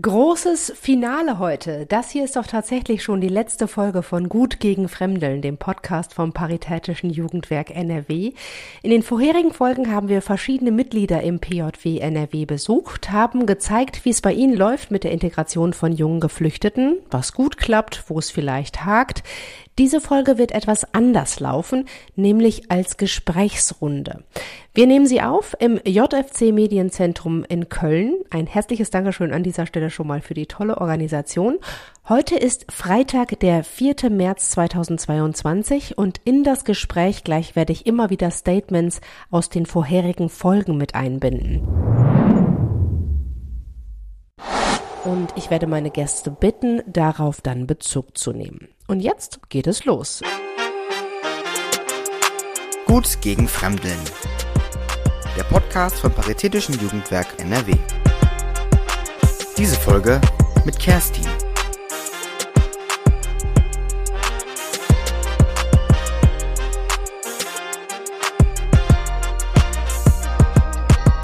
Großes Finale heute. Das hier ist doch tatsächlich schon die letzte Folge von Gut gegen Fremdeln, dem Podcast vom Paritätischen Jugendwerk NRW. In den vorherigen Folgen haben wir verschiedene Mitglieder im PJW NRW besucht, haben gezeigt, wie es bei ihnen läuft mit der Integration von jungen Geflüchteten, was gut klappt, wo es vielleicht hakt. Diese Folge wird etwas anders laufen, nämlich als Gesprächsrunde. Wir nehmen sie auf im JFC Medienzentrum in Köln. Ein herzliches Dankeschön an dieser Stelle schon mal für die tolle Organisation. Heute ist Freitag, der 4. März 2022 und in das Gespräch gleich werde ich immer wieder Statements aus den vorherigen Folgen mit einbinden. Und ich werde meine Gäste bitten, darauf dann Bezug zu nehmen. Und jetzt geht es los. Gut gegen Fremdeln. Der Podcast vom Paritätischen Jugendwerk NRW. Diese Folge mit Kerstin.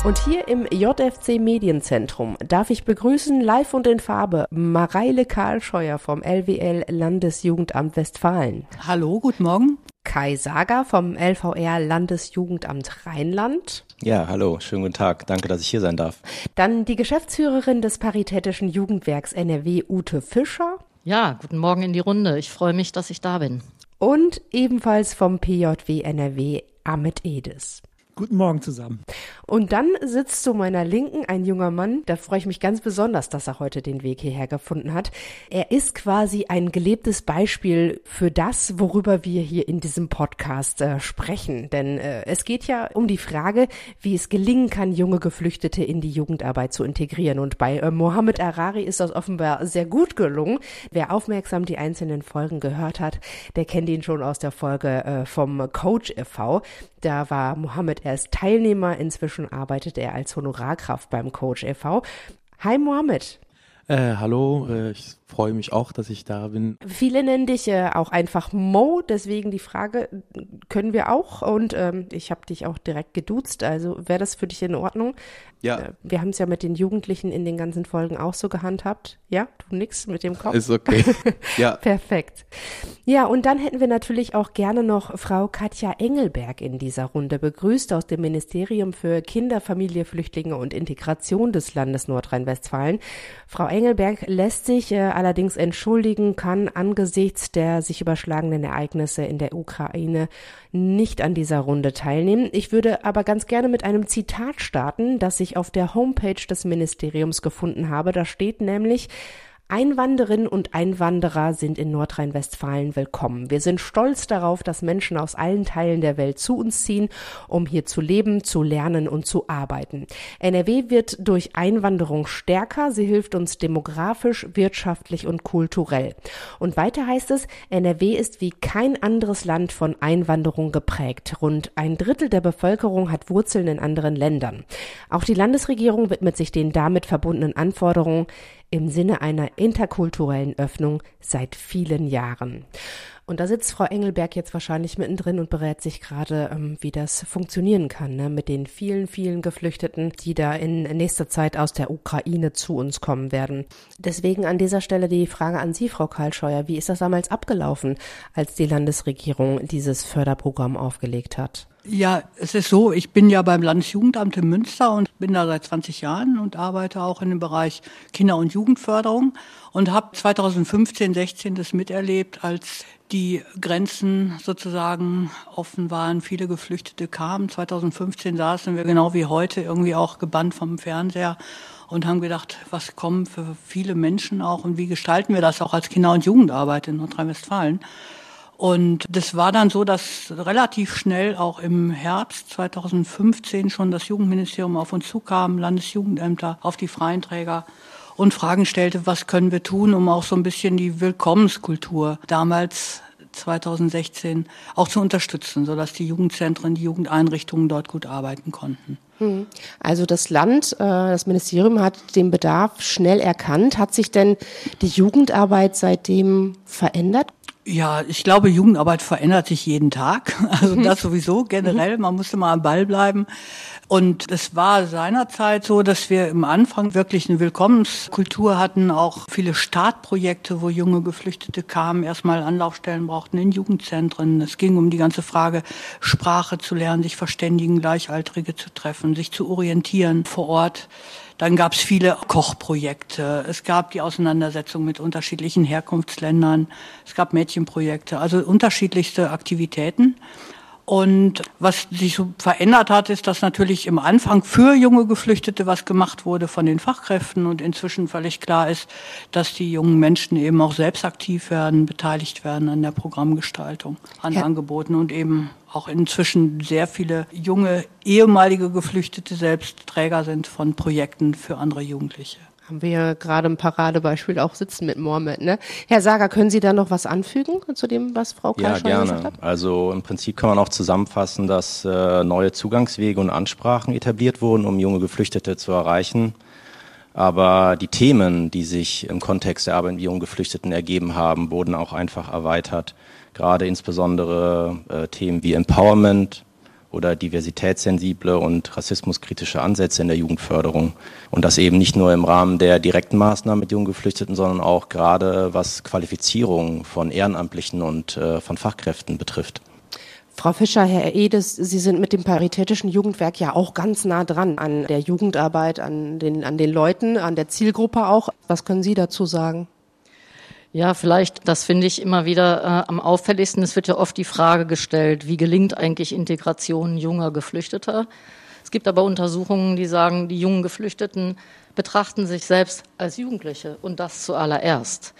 Und hier im JFC Medienzentrum darf ich begrüßen, live und in Farbe, Mareile Karlscheuer vom LWL Landesjugendamt Westfalen. Hallo, guten Morgen. Kai Sager vom LVR Landesjugendamt Rheinland. Ja, hallo, schönen guten Tag. Danke, dass ich hier sein darf. Dann die Geschäftsführerin des Paritätischen Jugendwerks NRW, Ute Fischer. Ja, guten Morgen in die Runde. Ich freue mich, dass ich da bin. Und ebenfalls vom PJW NRW, Amit Edis. Guten Morgen zusammen. Und dann sitzt zu meiner Linken ein junger Mann, da freue ich mich ganz besonders, dass er heute den Weg hierher gefunden hat. Er ist quasi ein gelebtes Beispiel für das, worüber wir hier in diesem Podcast äh, sprechen. Denn äh, es geht ja um die Frage, wie es gelingen kann, junge Geflüchtete in die Jugendarbeit zu integrieren. Und bei äh, Mohammed Arari ist das offenbar sehr gut gelungen. Wer aufmerksam die einzelnen Folgen gehört hat, der kennt ihn schon aus der Folge äh, vom Coach e.V. Da war Mohammed erst Teilnehmer, inzwischen arbeitet er als Honorarkraft beim Coach e.V. Hi Mohammed. Äh, hallo, äh, ich freue mich auch, dass ich da bin. Viele nennen dich äh, auch einfach Mo, deswegen die Frage, können wir auch? Und ähm, ich habe dich auch direkt geduzt, also wäre das für dich in Ordnung? Ja. Äh, wir haben es ja mit den Jugendlichen in den ganzen Folgen auch so gehandhabt. Ja, du nix mit dem Kopf? Ist okay. Ja. Perfekt. Ja, und dann hätten wir natürlich auch gerne noch Frau Katja Engelberg in dieser Runde begrüßt aus dem Ministerium für Kinder, Familie, Flüchtlinge und Integration des Landes Nordrhein-Westfalen. Frau Engelberg lässt sich äh, allerdings entschuldigen, kann angesichts der sich überschlagenen Ereignisse in der Ukraine nicht an dieser Runde teilnehmen. Ich würde aber ganz gerne mit einem Zitat starten, das ich auf der Homepage des Ministeriums gefunden habe. Da steht nämlich, Einwanderinnen und Einwanderer sind in Nordrhein-Westfalen willkommen. Wir sind stolz darauf, dass Menschen aus allen Teilen der Welt zu uns ziehen, um hier zu leben, zu lernen und zu arbeiten. NRW wird durch Einwanderung stärker. Sie hilft uns demografisch, wirtschaftlich und kulturell. Und weiter heißt es, NRW ist wie kein anderes Land von Einwanderung geprägt. Rund ein Drittel der Bevölkerung hat Wurzeln in anderen Ländern. Auch die Landesregierung widmet sich den damit verbundenen Anforderungen im Sinne einer interkulturellen Öffnung seit vielen Jahren. Und da sitzt Frau Engelberg jetzt wahrscheinlich mittendrin und berät sich gerade, ähm, wie das funktionieren kann, ne? mit den vielen, vielen Geflüchteten, die da in nächster Zeit aus der Ukraine zu uns kommen werden. Deswegen an dieser Stelle die Frage an Sie, Frau Karlscheuer. Wie ist das damals abgelaufen, als die Landesregierung dieses Förderprogramm aufgelegt hat? Ja, es ist so, ich bin ja beim Landesjugendamt in Münster und bin da seit 20 Jahren und arbeite auch in dem Bereich Kinder- und Jugendförderung und habe 2015, 16 das miterlebt, als die Grenzen sozusagen offen waren, viele Geflüchtete kamen. 2015 saßen wir genau wie heute irgendwie auch gebannt vom Fernseher und haben gedacht, was kommen für viele Menschen auch und wie gestalten wir das auch als Kinder- und Jugendarbeit in Nordrhein-Westfalen. Und das war dann so, dass relativ schnell auch im Herbst 2015 schon das Jugendministerium auf uns zukam, Landesjugendämter, auf die freien Träger und Fragen stellte, was können wir tun, um auch so ein bisschen die Willkommenskultur damals 2016 auch zu unterstützen, sodass die Jugendzentren, die Jugendeinrichtungen dort gut arbeiten konnten. Hm. Also das Land, äh, das Ministerium hat den Bedarf schnell erkannt. Hat sich denn die Jugendarbeit seitdem verändert? Ja, ich glaube, Jugendarbeit verändert sich jeden Tag. Also das sowieso generell. Man musste mal am Ball bleiben. Und es war seinerzeit so, dass wir im Anfang wirklich eine Willkommenskultur hatten, auch viele Startprojekte, wo junge Geflüchtete kamen, erstmal Anlaufstellen brauchten in Jugendzentren. Es ging um die ganze Frage, Sprache zu lernen, sich verständigen, Gleichaltrige zu treffen, sich zu orientieren vor Ort. Dann gab es viele Kochprojekte. Es gab die Auseinandersetzung mit unterschiedlichen Herkunftsländern. Es gab Mädchenprojekte, also unterschiedlichste Aktivitäten. Und was sich so verändert hat, ist, dass natürlich im Anfang für junge Geflüchtete was gemacht wurde von den Fachkräften und inzwischen völlig klar ist, dass die jungen Menschen eben auch selbst aktiv werden, beteiligt werden an der Programmgestaltung, an ja. Angeboten und eben auch inzwischen sehr viele junge ehemalige Geflüchtete selbst Träger sind von Projekten für andere Jugendliche haben wir ja gerade ein Paradebeispiel auch sitzen mit Mohammed. Ne? Herr Sager, können Sie da noch was anfügen zu dem, was Frau Karl ja, schon gerne. gesagt hat? Also im Prinzip kann man auch zusammenfassen, dass äh, neue Zugangswege und Ansprachen etabliert wurden, um junge Geflüchtete zu erreichen. Aber die Themen, die sich im Kontext der Arbeit mit jungen Geflüchteten ergeben haben, wurden auch einfach erweitert. Gerade insbesondere äh, Themen wie Empowerment, oder diversitätssensible und rassismuskritische Ansätze in der Jugendförderung. Und das eben nicht nur im Rahmen der direkten Maßnahmen mit jungen Geflüchteten, sondern auch gerade was Qualifizierung von Ehrenamtlichen und äh, von Fachkräften betrifft. Frau Fischer, Herr Edes, Sie sind mit dem Paritätischen Jugendwerk ja auch ganz nah dran an der Jugendarbeit, an den, an den Leuten, an der Zielgruppe auch. Was können Sie dazu sagen? Ja, vielleicht, das finde ich immer wieder äh, am auffälligsten. Es wird ja oft die Frage gestellt, wie gelingt eigentlich Integration junger Geflüchteter? Es gibt aber Untersuchungen, die sagen, die jungen Geflüchteten betrachten sich selbst als Jugendliche und das zuallererst.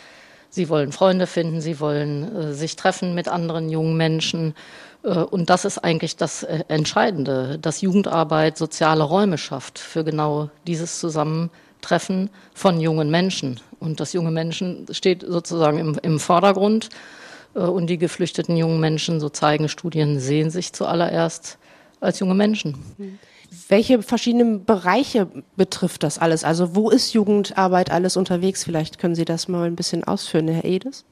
Sie wollen Freunde finden, sie wollen äh, sich treffen mit anderen jungen Menschen. Äh, und das ist eigentlich das äh, Entscheidende, dass Jugendarbeit soziale Räume schafft für genau dieses Zusammentreffen von jungen Menschen. Und das junge Menschen steht sozusagen im, im Vordergrund. Äh, und die geflüchteten jungen Menschen, so zeigen Studien, sehen sich zuallererst als junge Menschen. Welche verschiedenen Bereiche betrifft das alles? Also wo ist Jugendarbeit alles unterwegs? Vielleicht können Sie das mal ein bisschen ausführen, Herr Edes.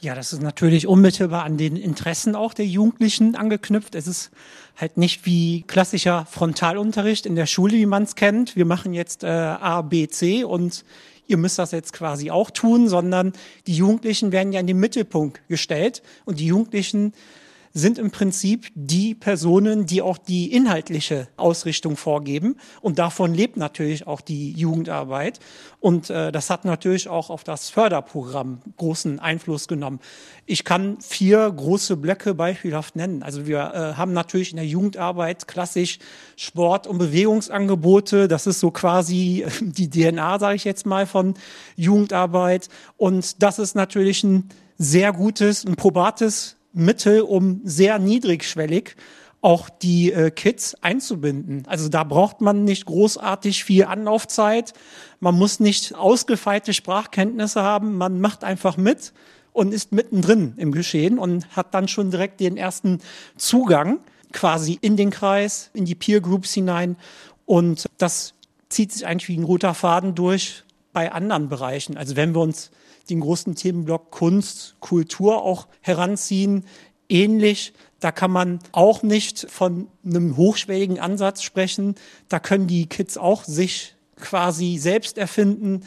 Ja, das ist natürlich unmittelbar an den Interessen auch der Jugendlichen angeknüpft. Es ist halt nicht wie klassischer Frontalunterricht in der Schule, wie man es kennt. Wir machen jetzt äh, A, B, C und ihr müsst das jetzt quasi auch tun, sondern die Jugendlichen werden ja in den Mittelpunkt gestellt und die Jugendlichen sind im Prinzip die Personen, die auch die inhaltliche Ausrichtung vorgeben. Und davon lebt natürlich auch die Jugendarbeit. Und äh, das hat natürlich auch auf das Förderprogramm großen Einfluss genommen. Ich kann vier große Blöcke beispielhaft nennen. Also wir äh, haben natürlich in der Jugendarbeit klassisch Sport- und Bewegungsangebote. Das ist so quasi die DNA, sage ich jetzt mal, von Jugendarbeit. Und das ist natürlich ein sehr gutes, ein probates Mittel, um sehr niedrigschwellig auch die äh, Kids einzubinden. Also da braucht man nicht großartig viel Anlaufzeit. Man muss nicht ausgefeilte Sprachkenntnisse haben. Man macht einfach mit und ist mittendrin im Geschehen und hat dann schon direkt den ersten Zugang quasi in den Kreis, in die Peer Groups hinein. Und das zieht sich eigentlich wie ein roter Faden durch bei anderen Bereichen. Also wenn wir uns den großen Themenblock Kunst, Kultur auch heranziehen. Ähnlich, da kann man auch nicht von einem hochschwelligen Ansatz sprechen. Da können die Kids auch sich quasi selbst erfinden,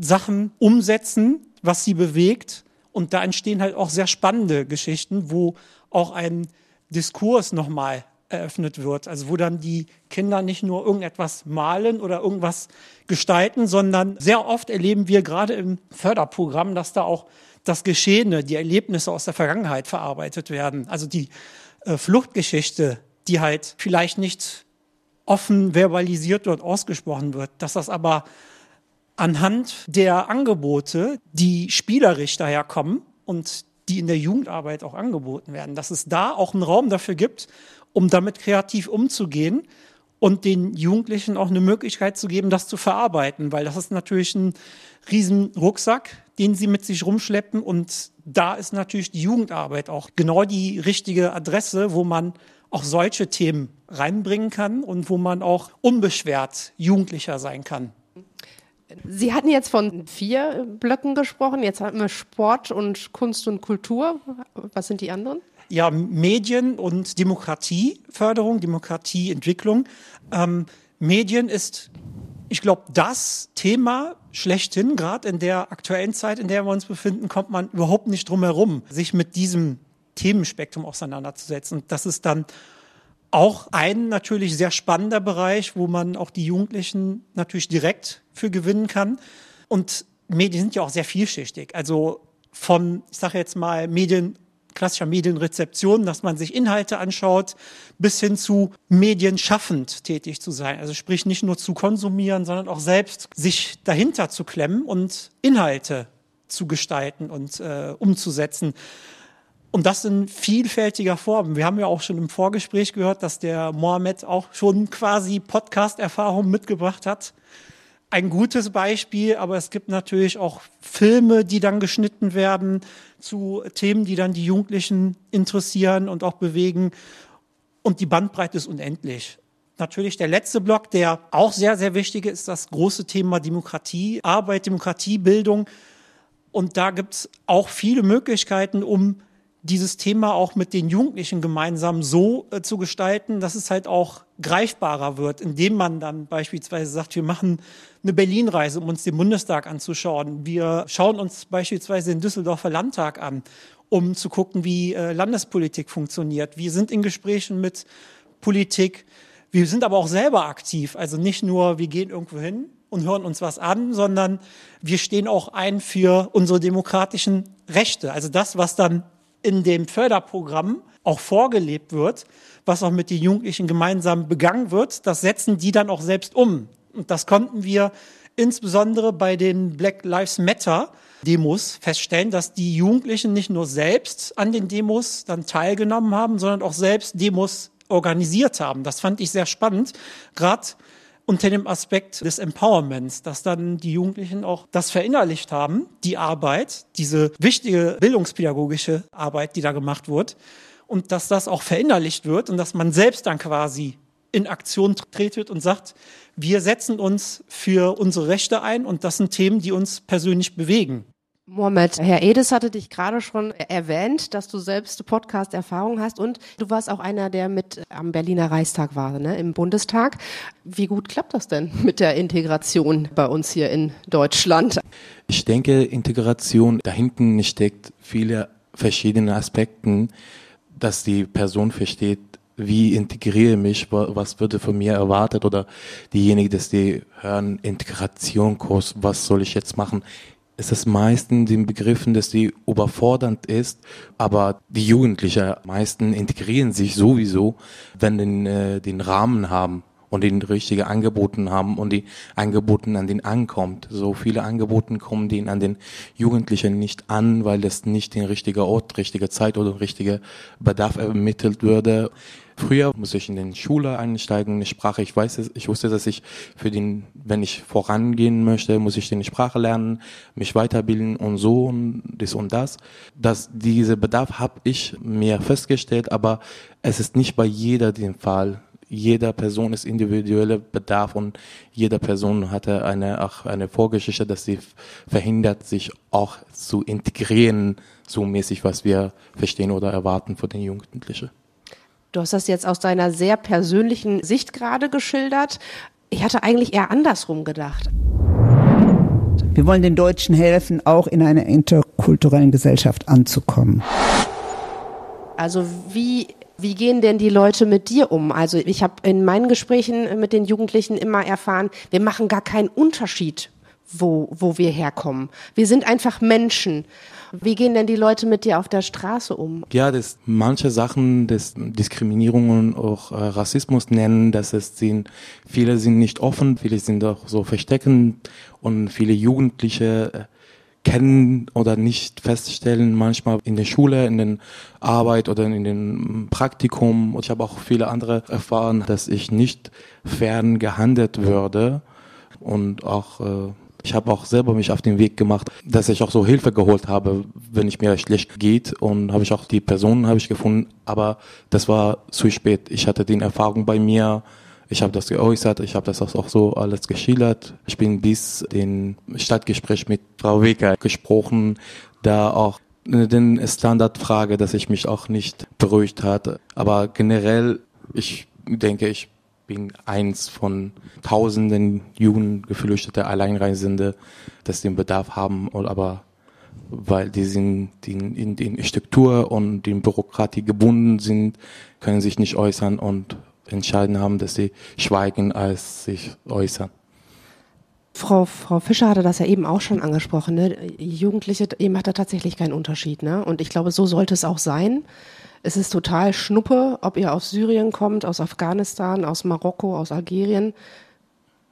Sachen umsetzen, was sie bewegt. Und da entstehen halt auch sehr spannende Geschichten, wo auch ein Diskurs nochmal eröffnet wird. Also wo dann die Kinder nicht nur irgendetwas malen oder irgendwas gestalten, sondern sehr oft erleben wir gerade im Förderprogramm, dass da auch das Geschehene, die Erlebnisse aus der Vergangenheit verarbeitet werden. Also die äh, Fluchtgeschichte, die halt vielleicht nicht offen verbalisiert und ausgesprochen wird, dass das aber anhand der Angebote, die spielerisch daherkommen und die in der Jugendarbeit auch angeboten werden, dass es da auch einen Raum dafür gibt, um damit kreativ umzugehen und den Jugendlichen auch eine Möglichkeit zu geben, das zu verarbeiten, weil das ist natürlich ein riesen Rucksack, den sie mit sich rumschleppen und da ist natürlich die Jugendarbeit auch genau die richtige Adresse, wo man auch solche Themen reinbringen kann und wo man auch unbeschwert Jugendlicher sein kann. Sie hatten jetzt von vier Blöcken gesprochen. Jetzt hatten wir Sport und Kunst und Kultur. Was sind die anderen? Ja, Medien und Demokratieförderung, Demokratieentwicklung. Ähm, Medien ist, ich glaube, das Thema schlechthin. Gerade in der aktuellen Zeit, in der wir uns befinden, kommt man überhaupt nicht drum herum, sich mit diesem Themenspektrum auseinanderzusetzen. Und das ist dann auch ein natürlich sehr spannender Bereich, wo man auch die Jugendlichen natürlich direkt für gewinnen kann. Und Medien sind ja auch sehr vielschichtig. Also von, ich sage jetzt mal, Medien, klassischer Medienrezeption, dass man sich Inhalte anschaut, bis hin zu medienschaffend tätig zu sein. Also sprich nicht nur zu konsumieren, sondern auch selbst sich dahinter zu klemmen und Inhalte zu gestalten und äh, umzusetzen. Und das in vielfältiger Form. Wir haben ja auch schon im Vorgespräch gehört, dass der Mohammed auch schon quasi Podcast-Erfahrung mitgebracht hat. Ein gutes Beispiel, aber es gibt natürlich auch Filme, die dann geschnitten werden zu Themen, die dann die Jugendlichen interessieren und auch bewegen. Und die Bandbreite ist unendlich. Natürlich der letzte Block, der auch sehr, sehr wichtig ist, das große Thema Demokratie, Arbeit, Demokratiebildung. Und da gibt es auch viele Möglichkeiten, um dieses Thema auch mit den Jugendlichen gemeinsam so äh, zu gestalten, dass es halt auch greifbarer wird, indem man dann beispielsweise sagt, wir machen eine Berlin-Reise, um uns den Bundestag anzuschauen. Wir schauen uns beispielsweise den Düsseldorfer Landtag an, um zu gucken, wie äh, Landespolitik funktioniert. Wir sind in Gesprächen mit Politik. Wir sind aber auch selber aktiv. Also nicht nur, wir gehen irgendwo hin und hören uns was an, sondern wir stehen auch ein für unsere demokratischen Rechte. Also das, was dann in dem Förderprogramm auch vorgelebt wird, was auch mit den Jugendlichen gemeinsam begangen wird, das setzen die dann auch selbst um. Und das konnten wir insbesondere bei den Black Lives Matter Demos feststellen, dass die Jugendlichen nicht nur selbst an den Demos dann teilgenommen haben, sondern auch selbst Demos organisiert haben. Das fand ich sehr spannend. Gerade unter dem Aspekt des Empowerments, dass dann die Jugendlichen auch das verinnerlicht haben, die Arbeit, diese wichtige bildungspädagogische Arbeit, die da gemacht wird, und dass das auch verinnerlicht wird und dass man selbst dann quasi in Aktion tretet und sagt, wir setzen uns für unsere Rechte ein und das sind Themen, die uns persönlich bewegen. Mohammed, Herr Edes hatte dich gerade schon erwähnt, dass du selbst Podcast-Erfahrung hast und du warst auch einer, der mit am Berliner Reichstag war, ne, im Bundestag. Wie gut klappt das denn mit der Integration bei uns hier in Deutschland? Ich denke, Integration da hinten steckt viele verschiedene Aspekte, dass die Person versteht, wie integriere ich mich, was würde von mir erwartet oder diejenigen, dass die hören, Integrationkurs, was soll ich jetzt machen? Ist es meistens den Begriffen, dass die überfordernd ist, aber die Jugendlichen meisten integrieren sich sowieso, wenn den, äh, den Rahmen haben und den richtigen Angeboten haben und die Angeboten an den ankommt. So viele Angeboten kommen denen an den Jugendlichen nicht an, weil das nicht den richtigen Ort, richtige Zeit oder richtige Bedarf ermittelt würde. Früher muss ich in den Schule einsteigen, eine Sprache. Ich weiß, ich wusste, dass ich für den, wenn ich vorangehen möchte, muss ich die Sprache lernen, mich weiterbilden und so und das und das. Dass diese Bedarf habe ich mir festgestellt, aber es ist nicht bei jeder den Fall. Jeder Person ist individueller Bedarf und jeder Person hatte eine, auch eine Vorgeschichte, dass sie verhindert, sich auch zu integrieren, so mäßig, was wir verstehen oder erwarten von den Jugendlichen. Du hast das jetzt aus deiner sehr persönlichen Sicht gerade geschildert. Ich hatte eigentlich eher andersrum gedacht. Wir wollen den Deutschen helfen, auch in einer interkulturellen Gesellschaft anzukommen. Also wie wie gehen denn die Leute mit dir um? Also ich habe in meinen Gesprächen mit den Jugendlichen immer erfahren, wir machen gar keinen Unterschied, wo, wo wir herkommen. Wir sind einfach Menschen. Wie gehen denn die Leute mit dir auf der Straße um? Ja, das manche Sachen das Diskriminierung und auch äh, Rassismus nennen, dass es sind, viele sind nicht offen, viele sind auch so versteckend und viele Jugendliche äh, kennen oder nicht feststellen, manchmal in der Schule, in der Arbeit oder in dem Praktikum. Und ich habe auch viele andere erfahren, dass ich nicht fern gehandelt würde und auch äh, ich habe auch selber mich auf den Weg gemacht, dass ich auch so Hilfe geholt habe, wenn ich mir schlecht geht und habe ich auch die Personen habe ich gefunden, aber das war zu spät. Ich hatte die Erfahrung bei mir Ich habe das geäußert, ich habe das auch so alles geschildert. Ich bin bis den Stadtgespräch mit Frau Wecker gesprochen, da auch den Standardfrage, dass ich mich auch nicht beruhigt hatte. Aber generell, ich denke, ich bin eins von tausenden Jugendgeflüchtete, Alleinreisende, dass den Bedarf haben, aber weil die sind die in den Struktur und den Bürokratie gebunden sind, können sich nicht äußern und entscheiden haben, dass sie schweigen, als sich äußern. Frau, Frau Fischer hatte das ja eben auch schon angesprochen. Ne? Jugendliche, ihr macht da tatsächlich keinen Unterschied. Ne? Und ich glaube, so sollte es auch sein. Es ist total Schnuppe, ob ihr aus Syrien kommt, aus Afghanistan, aus Marokko, aus Algerien.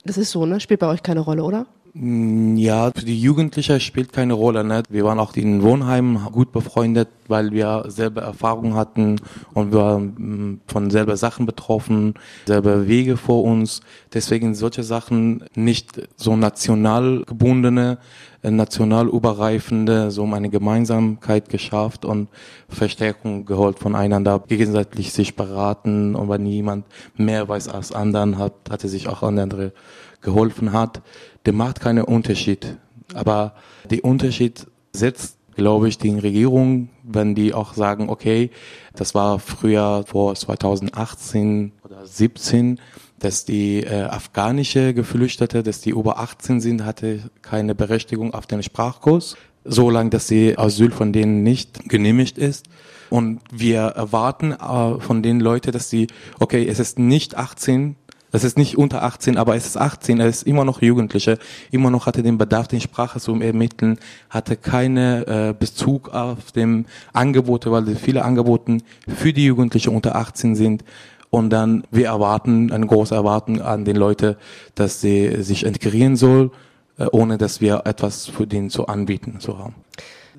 Das ist so, ne? Spielt bei euch keine Rolle, oder? Mm, ja, für die Jugendlichen spielt keine Rolle. Ne? Wir waren auch in Wohnheimen gut befreundet, weil wir selber Erfahrung hatten und wir waren mm, von selber Sachen betroffen, selber Wege vor uns. Deswegen solche Sachen nicht so national gebundene, äh, national überreifende, so um eine Gemeinsamkeit geschafft und Verstärkung geholt voneinander, gegenseitig sich beraten und wenn jemand mehr weiß als anderen hat, hatte sich auch an andere geholfen hat der macht keinen Unterschied. Aber der Unterschied setzt, glaube ich, die Regierung, wenn die auch sagen, okay, das war früher vor 2018 oder 17, dass die äh, afghanische Geflüchtete, dass die über 18 sind, hatte keine Berechtigung auf den Sprachkurs, solange dass die Asyl von denen nicht genehmigt ist. Und wir erwarten äh, von den Leuten, dass sie, okay, es ist nicht 18, das ist nicht unter 18, aber es ist 18, er ist immer noch Jugendlicher, immer noch hatte den Bedarf, den Sprache zu ermitteln, hatte keine äh, Bezug auf dem Angebote, weil viele Angebote für die Jugendlichen unter 18 sind. Und dann, wir erwarten, eine große Erwartung an den Leute, dass sie sich integrieren soll, äh, ohne dass wir etwas für den zu anbieten zu haben.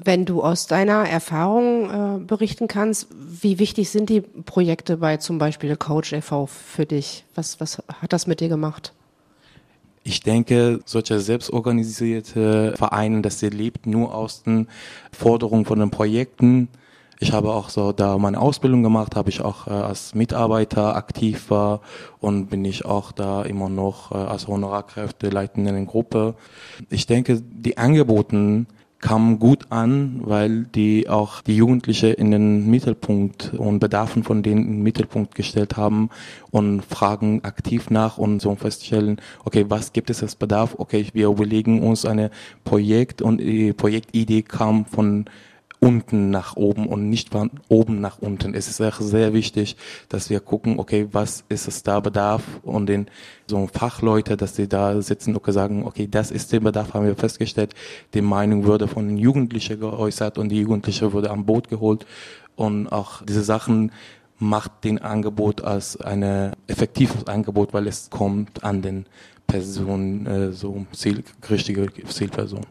Wenn du aus deiner Erfahrung äh, berichten kannst, wie wichtig sind die Projekte bei zum Beispiel Coach e.V. für dich? Was, was hat das mit dir gemacht? Ich denke, solche selbstorganisierte Vereine, das lebt nur aus den Forderungen von den Projekten. Ich habe auch so da meine Ausbildung gemacht, habe ich auch äh, als Mitarbeiter aktiv war und bin ich auch da immer noch äh, als Honorarkräfte leitende in der Gruppe. Ich denke, die Angeboten kam gut an, weil die auch die Jugendliche in den Mittelpunkt und Bedarfen von denen in den Mittelpunkt gestellt haben und fragen aktiv nach und so feststellen, okay, was gibt es als Bedarf? Okay, wir überlegen uns eine Projekt und die Projektidee kam von unten nach oben und nicht von oben nach unten. Es ist auch sehr wichtig, dass wir gucken, okay, was ist es da Bedarf und den so Fachleute, dass sie da sitzen und sagen, okay, das ist der Bedarf, haben wir festgestellt. Die Meinung wurde von den Jugendlichen geäußert und die Jugendliche wurde am Boot geholt und auch diese Sachen macht den Angebot als ein effektives Angebot, weil es kommt an den Personen, äh, so Ziel, richtige Zielperson.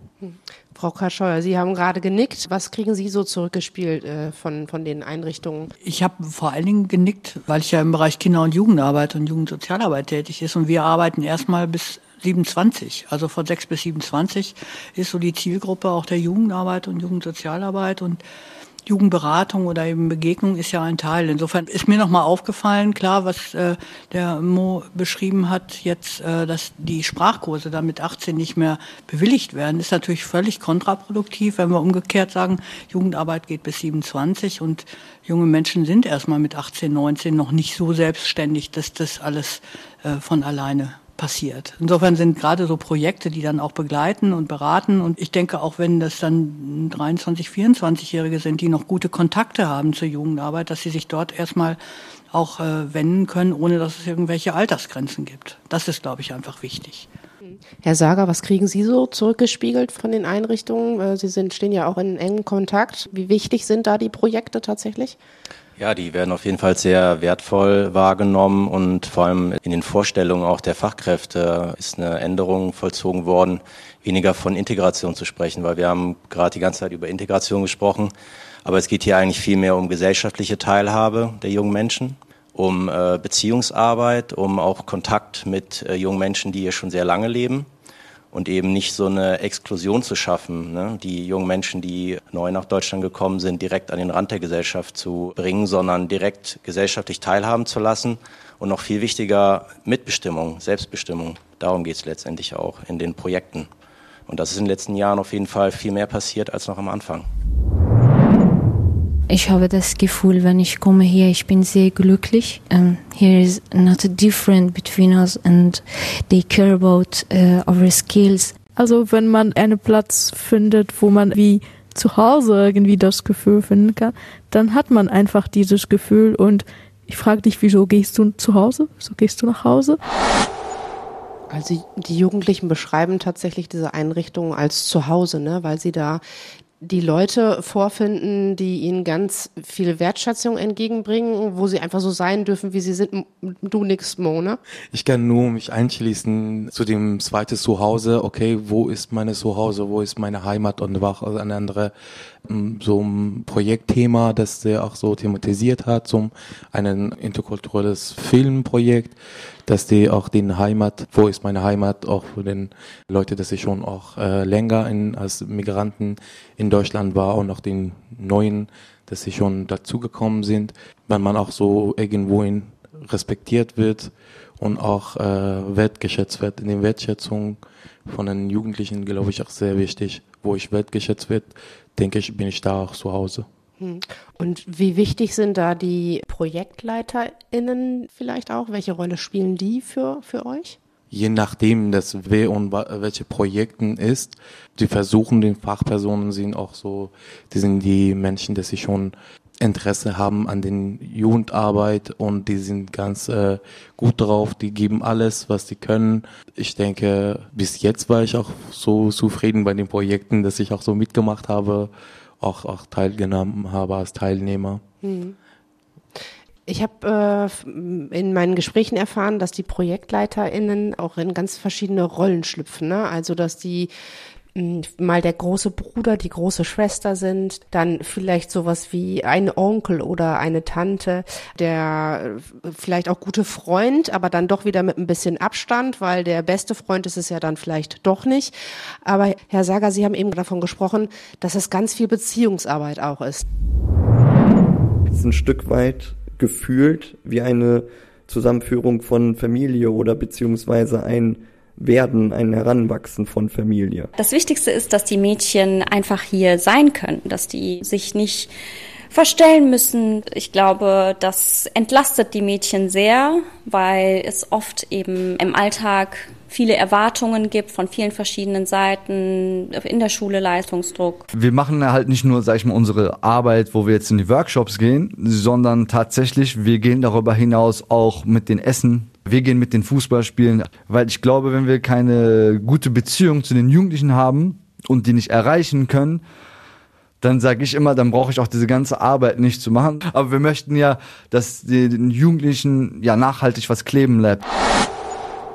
Frau Kascheuer, Sie haben gerade genickt. Was kriegen Sie so zurückgespielt äh, von, von den Einrichtungen? Ich habe vor allen Dingen genickt, weil ich ja im Bereich Kinder- und Jugendarbeit und Jugendsozialarbeit tätig ist. Und wir arbeiten erstmal bis 27, also von 6 bis 27 ist so die Zielgruppe auch der Jugendarbeit und Jugendsozialarbeit. Und Jugendberatung oder eben Begegnung ist ja ein Teil. Insofern ist mir nochmal aufgefallen, klar, was äh, der Mo beschrieben hat, jetzt, äh, dass die Sprachkurse dann mit 18 nicht mehr bewilligt werden, ist natürlich völlig kontraproduktiv, wenn wir umgekehrt sagen, Jugendarbeit geht bis 27 und junge Menschen sind erstmal mit 18, 19 noch nicht so selbstständig, dass das alles äh, von alleine passiert. Insofern sind gerade so Projekte, die dann auch begleiten und beraten. Und ich denke, auch wenn das dann 23, 24-Jährige sind, die noch gute Kontakte haben zur Jugendarbeit, dass sie sich dort erstmal auch äh, wenden können, ohne dass es irgendwelche Altersgrenzen gibt. Das ist, glaube ich, einfach wichtig. Herr Sager, was kriegen Sie so zurückgespiegelt von den Einrichtungen? Äh, Sie sind, stehen ja auch in engem Kontakt. Wie wichtig sind da die Projekte tatsächlich? Ja, die werden auf jeden Fall sehr wertvoll wahrgenommen und vor allem in den Vorstellungen auch der Fachkräfte ist eine Änderung vollzogen worden, weniger von Integration zu sprechen, weil wir haben gerade die ganze Zeit über Integration gesprochen, aber es geht hier eigentlich viel mehr um gesellschaftliche Teilhabe der jungen Menschen, um äh, Beziehungsarbeit, um auch Kontakt mit äh, jungen Menschen, die hier schon sehr lange leben und eben nicht so eine Exklusion zu schaffen, ne? die jungen Menschen, die neu nach Deutschland gekommen sind, direkt an den Rand der Gesellschaft zu bringen, sondern direkt gesellschaftlich teilhaben zu lassen und noch viel wichtiger Mitbestimmung, Selbstbestimmung. Darum geht es letztendlich auch in den Projekten. Und das ist in den letzten Jahren auf jeden Fall viel mehr passiert als noch am Anfang. Ich habe das Gefühl, wenn ich komme hier, ich bin sehr glücklich. Um, here is not a different between us and they care about uh, our skills. Also wenn man einen Platz findet, wo man wie zu Hause irgendwie das Gefühl finden kann, dann hat man einfach dieses Gefühl und ich frage dich, wieso gehst du zu Hause? Wieso gehst du nach Hause? Also die Jugendlichen beschreiben tatsächlich diese Einrichtung als Zuhause, ne, weil sie da die Leute vorfinden, die ihnen ganz viel Wertschätzung entgegenbringen, wo sie einfach so sein dürfen, wie sie sind. Du nix, Mo, ne? Ich kann nur mich einschließen zu dem zweiten Zuhause. Okay, wo ist meine Zuhause? Wo ist meine Heimat? Und war auch ein anderes so ein Projektthema, das der auch so thematisiert hat, zum ein interkulturelles Filmprojekt, dass die auch den Heimat, wo ist meine Heimat, auch für den Leute, dass ich schon auch äh, länger in, als Migranten in Deutschland war und auch den neuen, dass sie schon dazugekommen sind, wenn man auch so irgendwohin respektiert wird und auch äh, wertgeschätzt wird. In den Wertschätzungen von den Jugendlichen, glaube ich, auch sehr wichtig, wo ich wertgeschätzt wird, denke ich, bin ich da auch zu Hause. Hm. Und wie wichtig sind da die ProjektleiterInnen vielleicht auch? Welche Rolle spielen die für, für euch? Je nachdem, dass wer und welche Projekten ist, die versuchen, den Fachpersonen sind auch so, die sind die Menschen, die sich schon Interesse haben an den Jugendarbeit und die sind ganz äh, gut drauf, die geben alles, was sie können. Ich denke, bis jetzt war ich auch so zufrieden bei den Projekten, dass ich auch so mitgemacht habe, auch, auch teilgenommen habe als Teilnehmer. Hm. Ich habe äh, in meinen Gesprächen erfahren, dass die ProjektleiterInnen auch in ganz verschiedene Rollen schlüpfen. Ne? Also, dass die mal der große Bruder, die große Schwester sind, dann vielleicht sowas wie ein Onkel oder eine Tante, der vielleicht auch gute Freund, aber dann doch wieder mit ein bisschen Abstand, weil der beste Freund ist es ja dann vielleicht doch nicht. Aber Herr Sager, Sie haben eben davon gesprochen, dass es ganz viel Beziehungsarbeit auch ist. Es ist ein Stück weit gefühlt wie eine Zusammenführung von Familie oder beziehungsweise ein werden, ein Heranwachsen von Familie. Das Wichtigste ist, dass die Mädchen einfach hier sein können, dass die sich nicht verstellen müssen. Ich glaube, das entlastet die Mädchen sehr, weil es oft eben im Alltag viele Erwartungen gibt von vielen verschiedenen Seiten, in der Schule Leistungsdruck. Wir machen halt nicht nur, sag ich mal, unsere Arbeit, wo wir jetzt in die Workshops gehen, sondern tatsächlich, wir gehen darüber hinaus auch mit den Essen wir gehen mit den Fußballspielen, weil ich glaube, wenn wir keine gute Beziehung zu den Jugendlichen haben und die nicht erreichen können, dann sage ich immer, dann brauche ich auch diese ganze Arbeit nicht zu machen. Aber wir möchten ja, dass den Jugendlichen ja nachhaltig was kleben bleibt.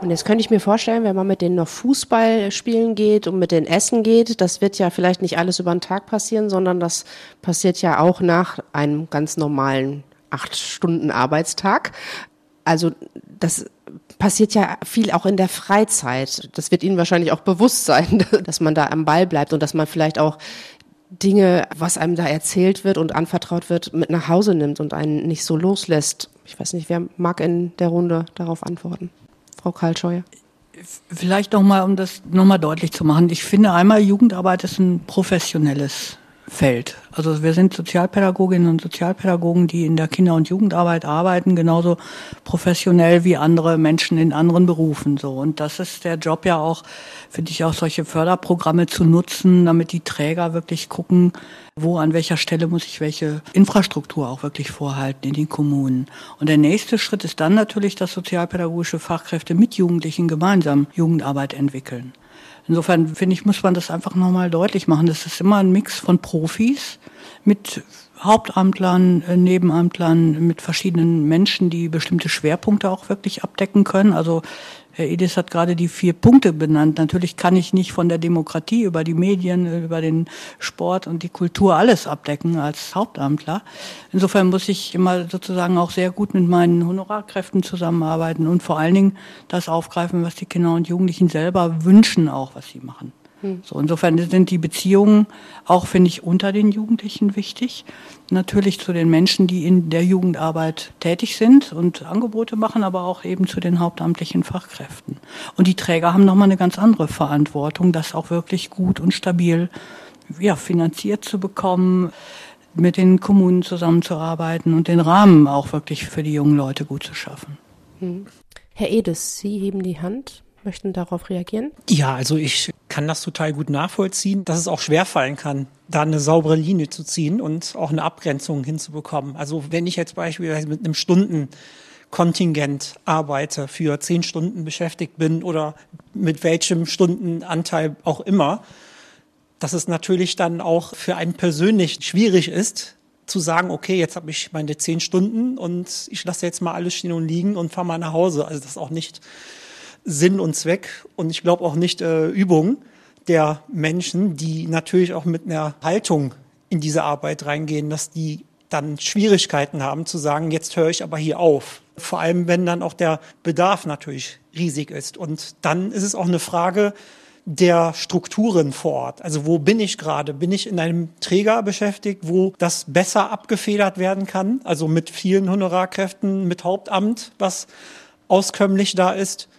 Und jetzt könnte ich mir vorstellen, wenn man mit denen noch Fußball spielen geht und mit denen essen geht, das wird ja vielleicht nicht alles über den Tag passieren, sondern das passiert ja auch nach einem ganz normalen acht Stunden Arbeitstag. Also das passiert ja viel auch in der Freizeit. Das wird Ihnen wahrscheinlich auch bewusst sein, dass man da am Ball bleibt und dass man vielleicht auch Dinge, was einem da erzählt wird und anvertraut wird, mit nach Hause nimmt und einen nicht so loslässt. Ich weiß nicht, wer mag in der Runde darauf antworten? Frau Karlscheuer. Vielleicht nochmal, um das nochmal deutlich zu machen. Ich finde einmal, Jugendarbeit ist ein professionelles Feld. Also wir sind Sozialpädagoginnen und Sozialpädagogen, die in der Kinder- und Jugendarbeit arbeiten, genauso professionell wie andere Menschen in anderen Berufen. So und das ist der Job ja auch, finde ich auch solche Förderprogramme zu nutzen, damit die Träger wirklich gucken, wo an welcher Stelle muss ich welche Infrastruktur auch wirklich vorhalten in den Kommunen. Und der nächste Schritt ist dann natürlich, dass sozialpädagogische Fachkräfte mit Jugendlichen gemeinsam Jugendarbeit entwickeln. Insofern finde ich, muss man das einfach nochmal deutlich machen. Das ist immer ein Mix von Profis mit Hauptamtlern, äh, Nebenamtlern, mit verschiedenen Menschen, die bestimmte Schwerpunkte auch wirklich abdecken können. Also Herr Edis hat gerade die vier Punkte benannt. Natürlich kann ich nicht von der Demokratie über die Medien, über den Sport und die Kultur alles abdecken als Hauptamtler. Insofern muss ich immer sozusagen auch sehr gut mit meinen Honorarkräften zusammenarbeiten und vor allen Dingen das aufgreifen, was die Kinder und Jugendlichen selber wünschen, auch was sie machen. Hm. So, insofern sind die Beziehungen auch, finde ich, unter den Jugendlichen wichtig. Natürlich zu den Menschen, die in der Jugendarbeit tätig sind und Angebote machen, aber auch eben zu den hauptamtlichen Fachkräften. Und die Träger haben nochmal eine ganz andere Verantwortung, das auch wirklich gut und stabil ja, finanziert zu bekommen, mit den Kommunen zusammenzuarbeiten und den Rahmen auch wirklich für die jungen Leute gut zu schaffen. Hm. Herr Edes, Sie heben die Hand möchten darauf reagieren? Ja, also ich kann das total gut nachvollziehen, dass es auch schwerfallen kann, da eine saubere Linie zu ziehen und auch eine Abgrenzung hinzubekommen. Also wenn ich jetzt beispielsweise mit einem Stundenkontingent arbeite, für zehn Stunden beschäftigt bin oder mit welchem Stundenanteil auch immer, dass es natürlich dann auch für einen persönlich schwierig ist, zu sagen, okay, jetzt habe ich meine zehn Stunden und ich lasse jetzt mal alles stehen und liegen und fahre mal nach Hause. Also das ist auch nicht Sinn und Zweck und ich glaube auch nicht äh, Übung der Menschen, die natürlich auch mit einer Haltung in diese Arbeit reingehen, dass die dann Schwierigkeiten haben zu sagen, jetzt höre ich aber hier auf. Vor allem, wenn dann auch der Bedarf natürlich riesig ist. Und dann ist es auch eine Frage der Strukturen vor Ort. Also wo bin ich gerade? Bin ich in einem Träger beschäftigt, wo das besser abgefedert werden kann? Also mit vielen Honorarkräften, mit Hauptamt, was auskömmlich da ist?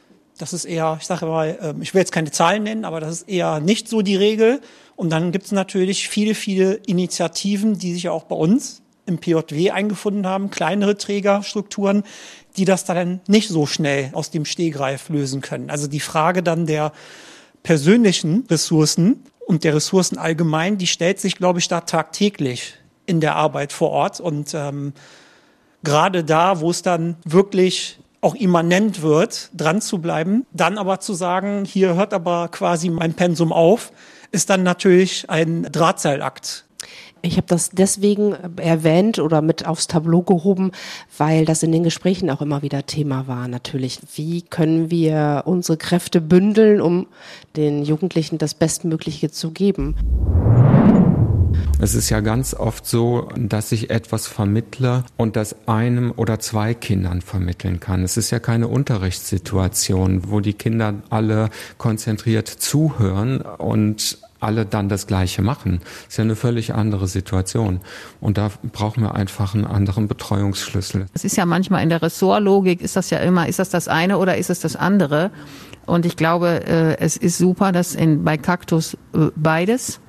Das ist eher, ich sage mal, ähm, ich will jetzt keine Zahlen nennen, aber das ist eher nicht so die Regel. Und dann gibt es natürlich viele, viele Initiativen, die sich auch bei uns im PJW eingefunden haben, kleinere Trägerstrukturen, die das dann nicht so schnell aus dem Stehgreif lösen können. Also die Frage dann der persönlichen Ressourcen und der Ressourcen allgemein, die stellt sich, glaube ich, da tagtäglich in der Arbeit vor Ort. Und ähm, gerade da, wo es dann wirklich auch immanent wird, dran zu bleiben. Dann aber zu sagen, hier hört aber quasi mein Pensum auf, ist dann natürlich ein Drahtseilakt. Ich habe das deswegen erwähnt oder mit aufs Tableau gehoben, weil das in den Gesprächen auch immer wieder Thema war. Natürlich, wie können wir unsere Kräfte bündeln, um den Jugendlichen das Bestmögliche zu geben? Es ist ja ganz oft so, dass ich etwas vermittle und das einem oder zwei Kindern vermitteln kann. Es ist ja keine Unterrichtssituation, wo die Kinder alle konzentriert zuhören und alle dann das Gleiche machen. Das ist ja eine völlig andere Situation. Und da brauchen wir einfach einen anderen Betreuungsschlüssel. Es ist ja manchmal in der Ressortlogik, ist das ja immer, ist das das eine oder ist es das andere? Und ich glaube, äh, es ist super, dass in, bei Kaktus äh, beides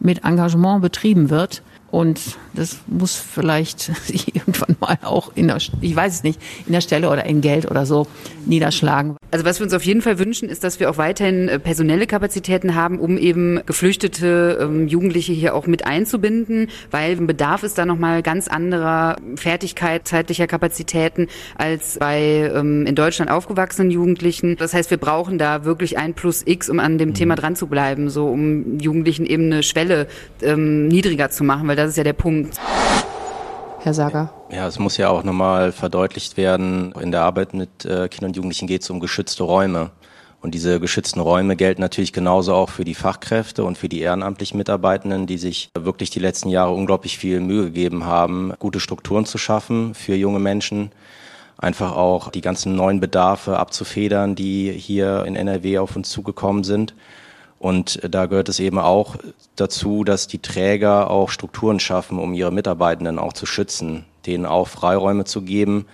mit Engagement betrieben wird. Und das muss vielleicht irgendwann mal auch in der, ich weiß es nicht, in der Stelle oder in Geld oder so niederschlagen. Also was wir uns auf jeden Fall wünschen, ist, dass wir auch weiterhin äh, personelle Kapazitäten haben, um eben geflüchtete ähm, Jugendliche hier auch mit einzubinden, weil Bedarf ist da nochmal ganz anderer Fertigkeit, zeitlicher Kapazitäten als bei ähm, in Deutschland aufgewachsenen Jugendlichen. Das heißt, wir brauchen da wirklich ein Plus X, um an dem Thema mhm. dran zu bleiben, so um Jugendlichen eben eine Schwelle ähm, niedriger zu machen, weil das ist ja der Punkt. Herr Sager? Ja, es muss ja auch nochmal verdeutlicht werden, in der Arbeit mit äh, Kindern und Jugendlichen geht es um geschützte Räume. Und diese geschützten Räume gelten natürlich genauso auch für die Fachkräfte und für die ehrenamtlichen Mitarbeitenden, die sich wirklich die letzten Jahre unglaublich viel Mühe gegeben haben, gute Strukturen zu schaffen für junge Menschen. Einfach auch die ganzen neuen Bedarfe abzufedern, die hier in NRW auf uns zugekommen sind. Und da gehört es eben auch dazu, dass die Träger auch Strukturen schaffen, um ihre Mitarbeitenden auch zu schützen, denen auch Freiräume zu geben,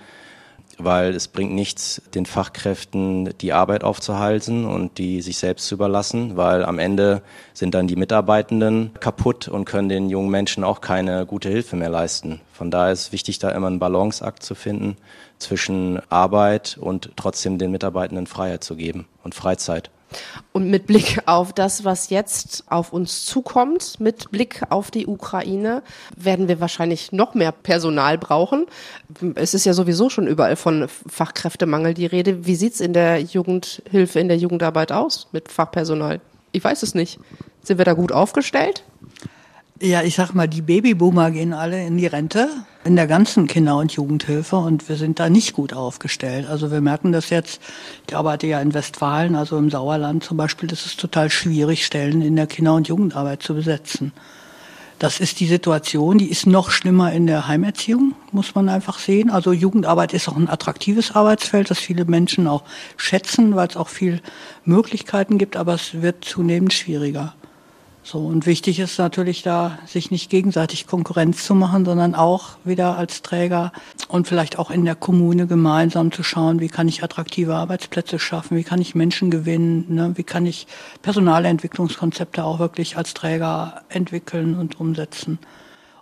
weil es bringt nichts, den Fachkräften die Arbeit aufzuhalten und die sich selbst zu überlassen, weil am Ende sind dann die Mitarbeitenden kaputt und können den jungen Menschen auch keine gute Hilfe mehr leisten. Von daher ist wichtig, da immer einen Balanceakt zu finden zwischen Arbeit und trotzdem den Mitarbeitenden Freiheit zu geben und Freizeit. Und mit Blick auf das, was jetzt auf uns zukommt, mit Blick auf die Ukraine, werden wir wahrscheinlich noch mehr Personal brauchen. Es ist ja sowieso schon überall von Fachkräftemangel die Rede. Wie sieht's in der Jugendhilfe, in der Jugendarbeit aus mit Fachpersonal? Ich weiß es nicht. Sind wir da gut aufgestellt? Ja, ich sag mal, die Babyboomer gehen alle in die Rente. in der ganzen Kinder- und Jugendhilfe und wir sind da nicht gut aufgestellt. Also wir merken das jetzt, ich arbeite ja in Westfalen, also im Sauerland zum Beispiel, das ist total schwierig, Stellen in der Kinder- und Jugendarbeit zu besetzen. Das ist die Situation, die ist noch schlimmer in der Heimerziehung, muss man einfach sehen. Also Jugendarbeit ist auch ein attraktives Arbeitsfeld, das viele Menschen auch schätzen, weil es auch viel Möglichkeiten gibt, aber es wird zunehmend schwieriger. So, und wichtig ist natürlich da, sich nicht gegenseitig Konkurrenz zu machen, sondern auch wieder als Träger und vielleicht auch in der Kommune gemeinsam zu schauen, wie kann ich attraktive Arbeitsplätze schaffen, wie kann ich Menschen gewinnen, ne? wie kann ich Personalentwicklungskonzepte auch wirklich als Träger entwickeln und umsetzen.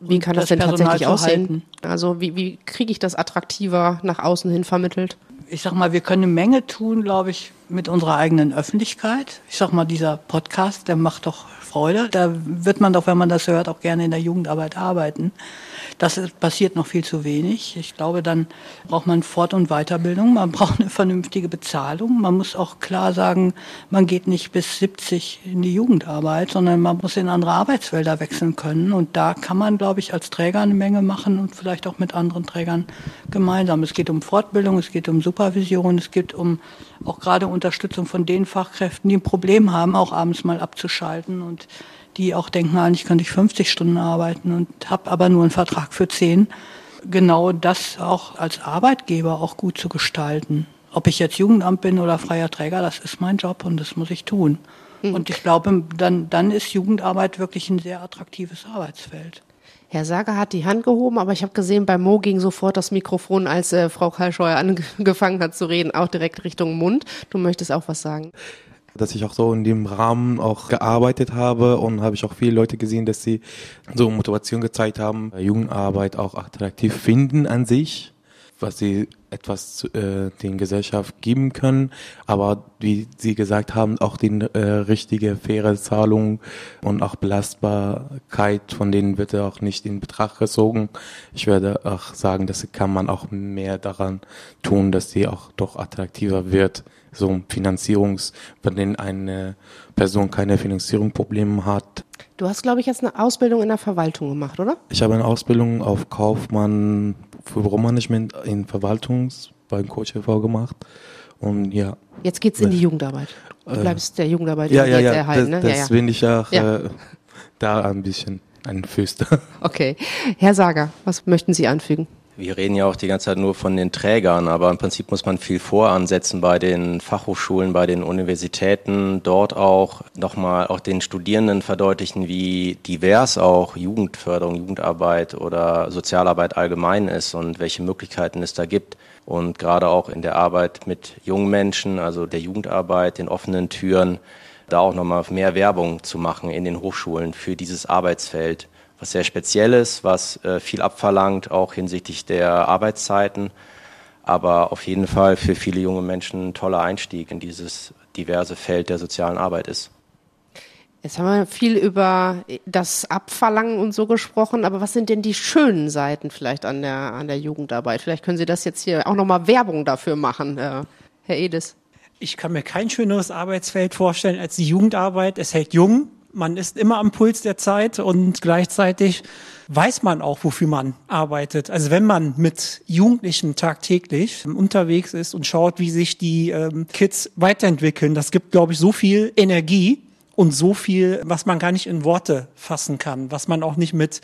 Wie kann das, das denn Personal tatsächlich aussehen? Also wie, wie kriege ich das attraktiver nach außen hin vermittelt? Ich sag mal, wir können eine Menge tun, glaube ich, mit unserer eigenen Öffentlichkeit. Ich sag mal, dieser Podcast, der macht doch Freude. Da wird man doch, wenn man das hört, auch gerne in der Jugendarbeit arbeiten. Das passiert noch viel zu wenig. Ich glaube, dann braucht man Fort- und Weiterbildung, man braucht eine vernünftige Bezahlung. Man muss auch klar sagen, man geht nicht bis 70 in die Jugendarbeit, sondern man muss in andere Arbeitsfelder wechseln können. Und da kann man, glaube ich, als Träger eine Menge machen und vielleicht auch mit anderen Trägern gemeinsam. Es geht um Fortbildung, es geht um Supervision, es geht um auch gerade Unterstützung von den Fachkräften, die ein Problem haben, auch abends mal abzuschalten und die auch denken, eigentlich könnte ich 50 Stunden arbeiten und habe aber nur einen Vertrag für 10. Genau das auch als Arbeitgeber auch gut zu gestalten. Ob ich jetzt Jugendamt bin oder freier Träger, das ist mein Job und das muss ich tun. Mhm. Und ich glaube, dann, dann ist Jugendarbeit wirklich ein sehr attraktives Arbeitsfeld. Herr Sager hat die Hand gehoben, aber ich habe gesehen, bei Mo ging sofort das Mikrofon, als äh, Frau Kalscheuer angefangen hat zu reden, auch direkt Richtung Mund. Du möchtest auch was sagen dass ich auch so in dem Rahmen auch gearbeitet habe und habe ich auch viele Leute gesehen, dass sie so Motivation gezeigt haben, Jugendarbeit auch attraktiv finden an sich, was sie etwas äh, den Gesellschaft geben können, aber wie Sie gesagt haben, auch die äh, richtige faire Zahlung und auch Belastbarkeit von denen wird auch nicht in Betracht gezogen. Ich werde auch sagen, dass kann man auch mehr daran tun, dass sie auch doch attraktiver wird so Finanzierungs, bei denen eine Person keine Finanzierungsprobleme hat. Du hast, glaube ich, jetzt eine Ausbildung in der Verwaltung gemacht, oder? Ich habe eine Ausbildung auf Kaufmann für Büromanagement in Verwaltungs beim Coach TV gemacht. Und ja. Jetzt geht's in die Jugendarbeit. Du äh, bleibst der Jugendarbeit ja, ja, ja, erhalten, das, ne? Das ja, ja. bin ich auch ja. äh, da ein bisschen ein Füster. Okay. Herr Sager, was möchten Sie anfügen? Wir reden ja auch die ganze Zeit nur von den Trägern, aber im Prinzip muss man viel voransetzen bei den Fachhochschulen, bei den Universitäten, dort auch nochmal auch den Studierenden verdeutlichen, wie divers auch Jugendförderung, Jugendarbeit oder Sozialarbeit allgemein ist und welche Möglichkeiten es da gibt. Und gerade auch in der Arbeit mit jungen Menschen, also der Jugendarbeit, den offenen Türen, da auch nochmal mehr Werbung zu machen in den Hochschulen für dieses Arbeitsfeld was sehr Spezielles, was äh, viel abverlangt, auch hinsichtlich der Arbeitszeiten. Aber auf jeden Fall für viele junge Menschen ein toller Einstieg in dieses diverse Feld der sozialen Arbeit ist. Jetzt haben wir viel über das Abverlangen und so gesprochen, aber was sind denn die schönen Seiten vielleicht an der, an der Jugendarbeit? Vielleicht können Sie das jetzt hier auch nochmal Werbung dafür machen, äh, Herr Edis. Ich kann mir kein schöneres Arbeitsfeld vorstellen als die Jugendarbeit. Es hält jung, man ist immer am Puls der Zeit und gleichzeitig weiß man auch, wofür man arbeitet. Also wenn man mit Jugendlichen tagtäglich unterwegs ist und schaut, wie sich die ähm, Kids weiterentwickeln, das gibt, glaube ich, so viel Energie und so viel, was man gar nicht in Worte fassen kann, was man auch nicht mit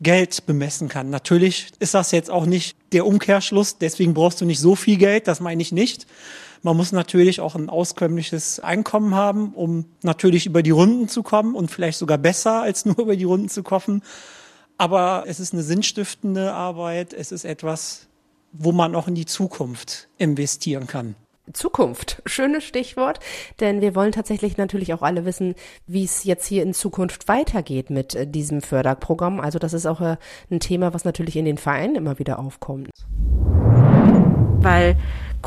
Geld bemessen kann. Natürlich ist das jetzt auch nicht der Umkehrschluss, deswegen brauchst du nicht so viel Geld, das meine ich nicht. Man muss natürlich auch ein auskömmliches Einkommen haben, um natürlich über die Runden zu kommen und vielleicht sogar besser als nur über die Runden zu kommen. Aber es ist eine sinnstiftende Arbeit. Es ist etwas, wo man auch in die Zukunft investieren kann. Zukunft, schönes Stichwort, denn wir wollen tatsächlich natürlich auch alle wissen, wie es jetzt hier in Zukunft weitergeht mit äh, diesem Förderprogramm. Also das ist auch äh, ein Thema, was natürlich in den Vereinen immer wieder aufkommt. Weil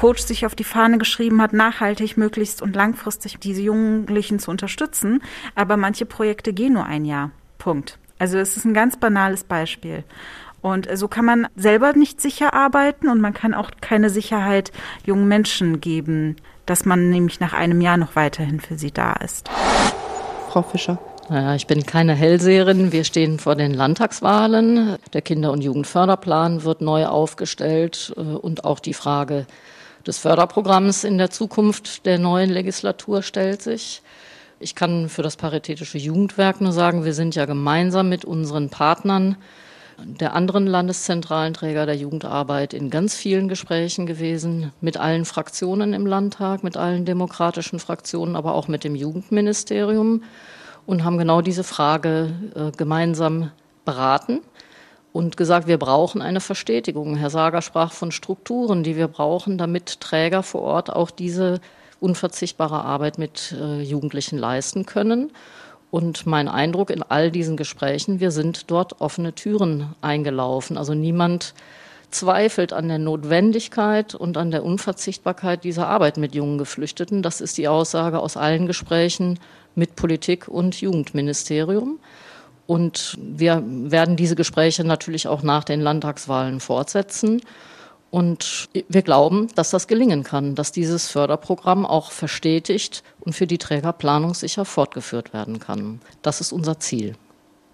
Coach sich auf die Fahne geschrieben hat, nachhaltig, möglichst und langfristig diese Jugendlichen zu unterstützen. Aber manche Projekte gehen nur ein Jahr. Punkt. Also es ist ein ganz banales Beispiel. Und so kann man selber nicht sicher arbeiten und man kann auch keine Sicherheit jungen Menschen geben, dass man nämlich nach einem Jahr noch weiterhin für sie da ist. Frau Fischer. Naja, ich bin keine Hellseherin. Wir stehen vor den Landtagswahlen. Der Kinder- und Jugendförderplan wird neu aufgestellt äh, und auch die Frage des Förderprogramms in der Zukunft der neuen Legislatur stellt sich. Ich kann für das Paritätische Jugendwerk nur sagen, wir sind ja gemeinsam mit unseren Partnern der anderen landeszentralen Träger der Jugendarbeit in ganz vielen Gesprächen gewesen, mit allen Fraktionen im Landtag, mit allen demokratischen Fraktionen, aber auch mit dem Jugendministerium und haben genau diese Frage äh, gemeinsam beraten und gesagt, wir brauchen eine Verstetigung. Herr Sager sprach von Strukturen, die wir brauchen, damit Träger vor Ort auch diese unverzichtbare Arbeit mit äh, Jugendlichen leisten können. Und mein Eindruck in all diesen Gesprächen, wir sind dort offene Türen eingelaufen. Also niemand zweifelt an der Notwendigkeit und an der Unverzichtbarkeit dieser Arbeit mit jungen Geflüchteten. Das ist die Aussage aus allen Gesprächen mit Politik und Jugendministerium. Und wir werden diese Gespräche natürlich auch nach den Landtagswahlen fortsetzen. Und wir glauben, dass das gelingen kann, dass dieses Förderprogramm auch verstetigt und für die Träger planungssicher fortgeführt werden kann. Das ist unser Ziel.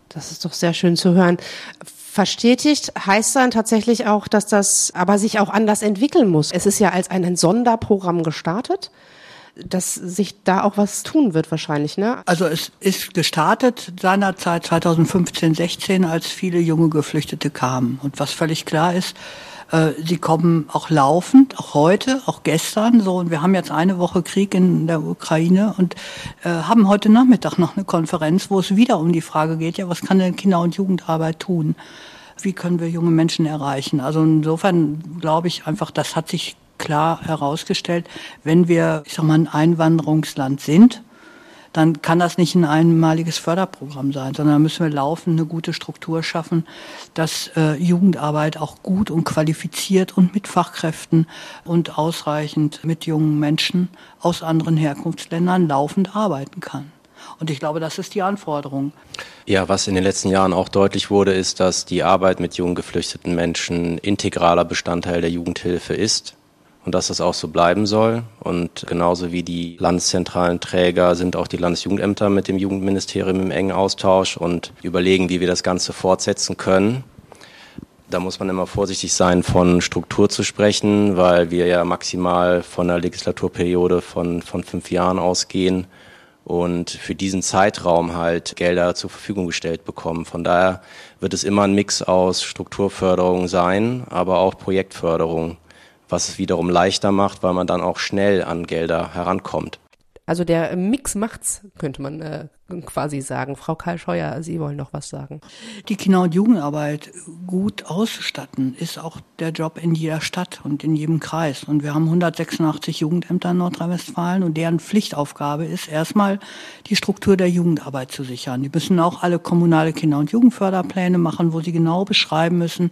Das ist doch sehr schön zu hören. Verstetigt heißt dann tatsächlich auch, dass das aber sich auch anders entwickeln muss. Es ist ja als ein Sonderprogramm gestartet dass sich da auch was tun wird wahrscheinlich, ne? Also es ist gestartet seinerzeit 2015, 16, als viele junge Geflüchtete kamen. Und was völlig klar ist, äh, sie kommen auch laufend, auch heute, auch gestern so. Und wir haben jetzt eine Woche Krieg in der Ukraine und äh, haben heute Nachmittag noch eine Konferenz, wo es wieder um die Frage geht, ja, was kann denn Kinder- und Jugendarbeit tun? Wie können wir junge Menschen erreichen? Also insofern glaube ich einfach, das hat sich klar herausgestellt, wenn wir, ich sag mal, ein Einwanderungsland sind, dann kann das nicht ein einmaliges Förderprogramm sein, sondern müssen wir laufend eine gute Struktur schaffen, dass äh, Jugendarbeit auch gut und qualifiziert und mit Fachkräften und ausreichend mit jungen Menschen aus anderen Herkunftsländern laufend arbeiten kann. Und ich glaube, das ist die Anforderung. Ja, was in den letzten Jahren auch deutlich wurde, ist, dass die Arbeit mit jungen geflüchteten Menschen integraler Bestandteil der Jugendhilfe ist und dass das auch so bleiben soll. Und genauso wie die landeszentralen Träger sind auch die Landesjugendämter mit dem Jugendministerium im engen Austausch und überlegen, wie wir das Ganze fortsetzen können. Da muss man immer vorsichtig sein, von Struktur zu sprechen, weil wir ja maximal von einer Legislaturperiode von, von fünf Jahren ausgehen und für diesen Zeitraum halt Gelder zur Verfügung gestellt bekommen. Von daher wird es immer ein Mix aus Strukturförderung sein, aber auch Projektförderung was es wiederum leichter macht, weil man dann auch schnell an Gelder herankommt. Also der Mix macht's, könnte man äh, quasi sagen. Frau Karl Scheuer, Sie wollen noch was sagen. Die Kinder- und Jugendarbeit gut auszustatten, ist auch der Job in jeder Stadt und in jedem Kreis. Und wir haben 186 Jugendämter in Nordrhein-Westfalen und deren Pflichtaufgabe ist erstmal die Struktur der Jugendarbeit zu sichern. Die müssen auch alle kommunale Kinder- und Jugendförderpläne machen, wo sie genau beschreiben müssen,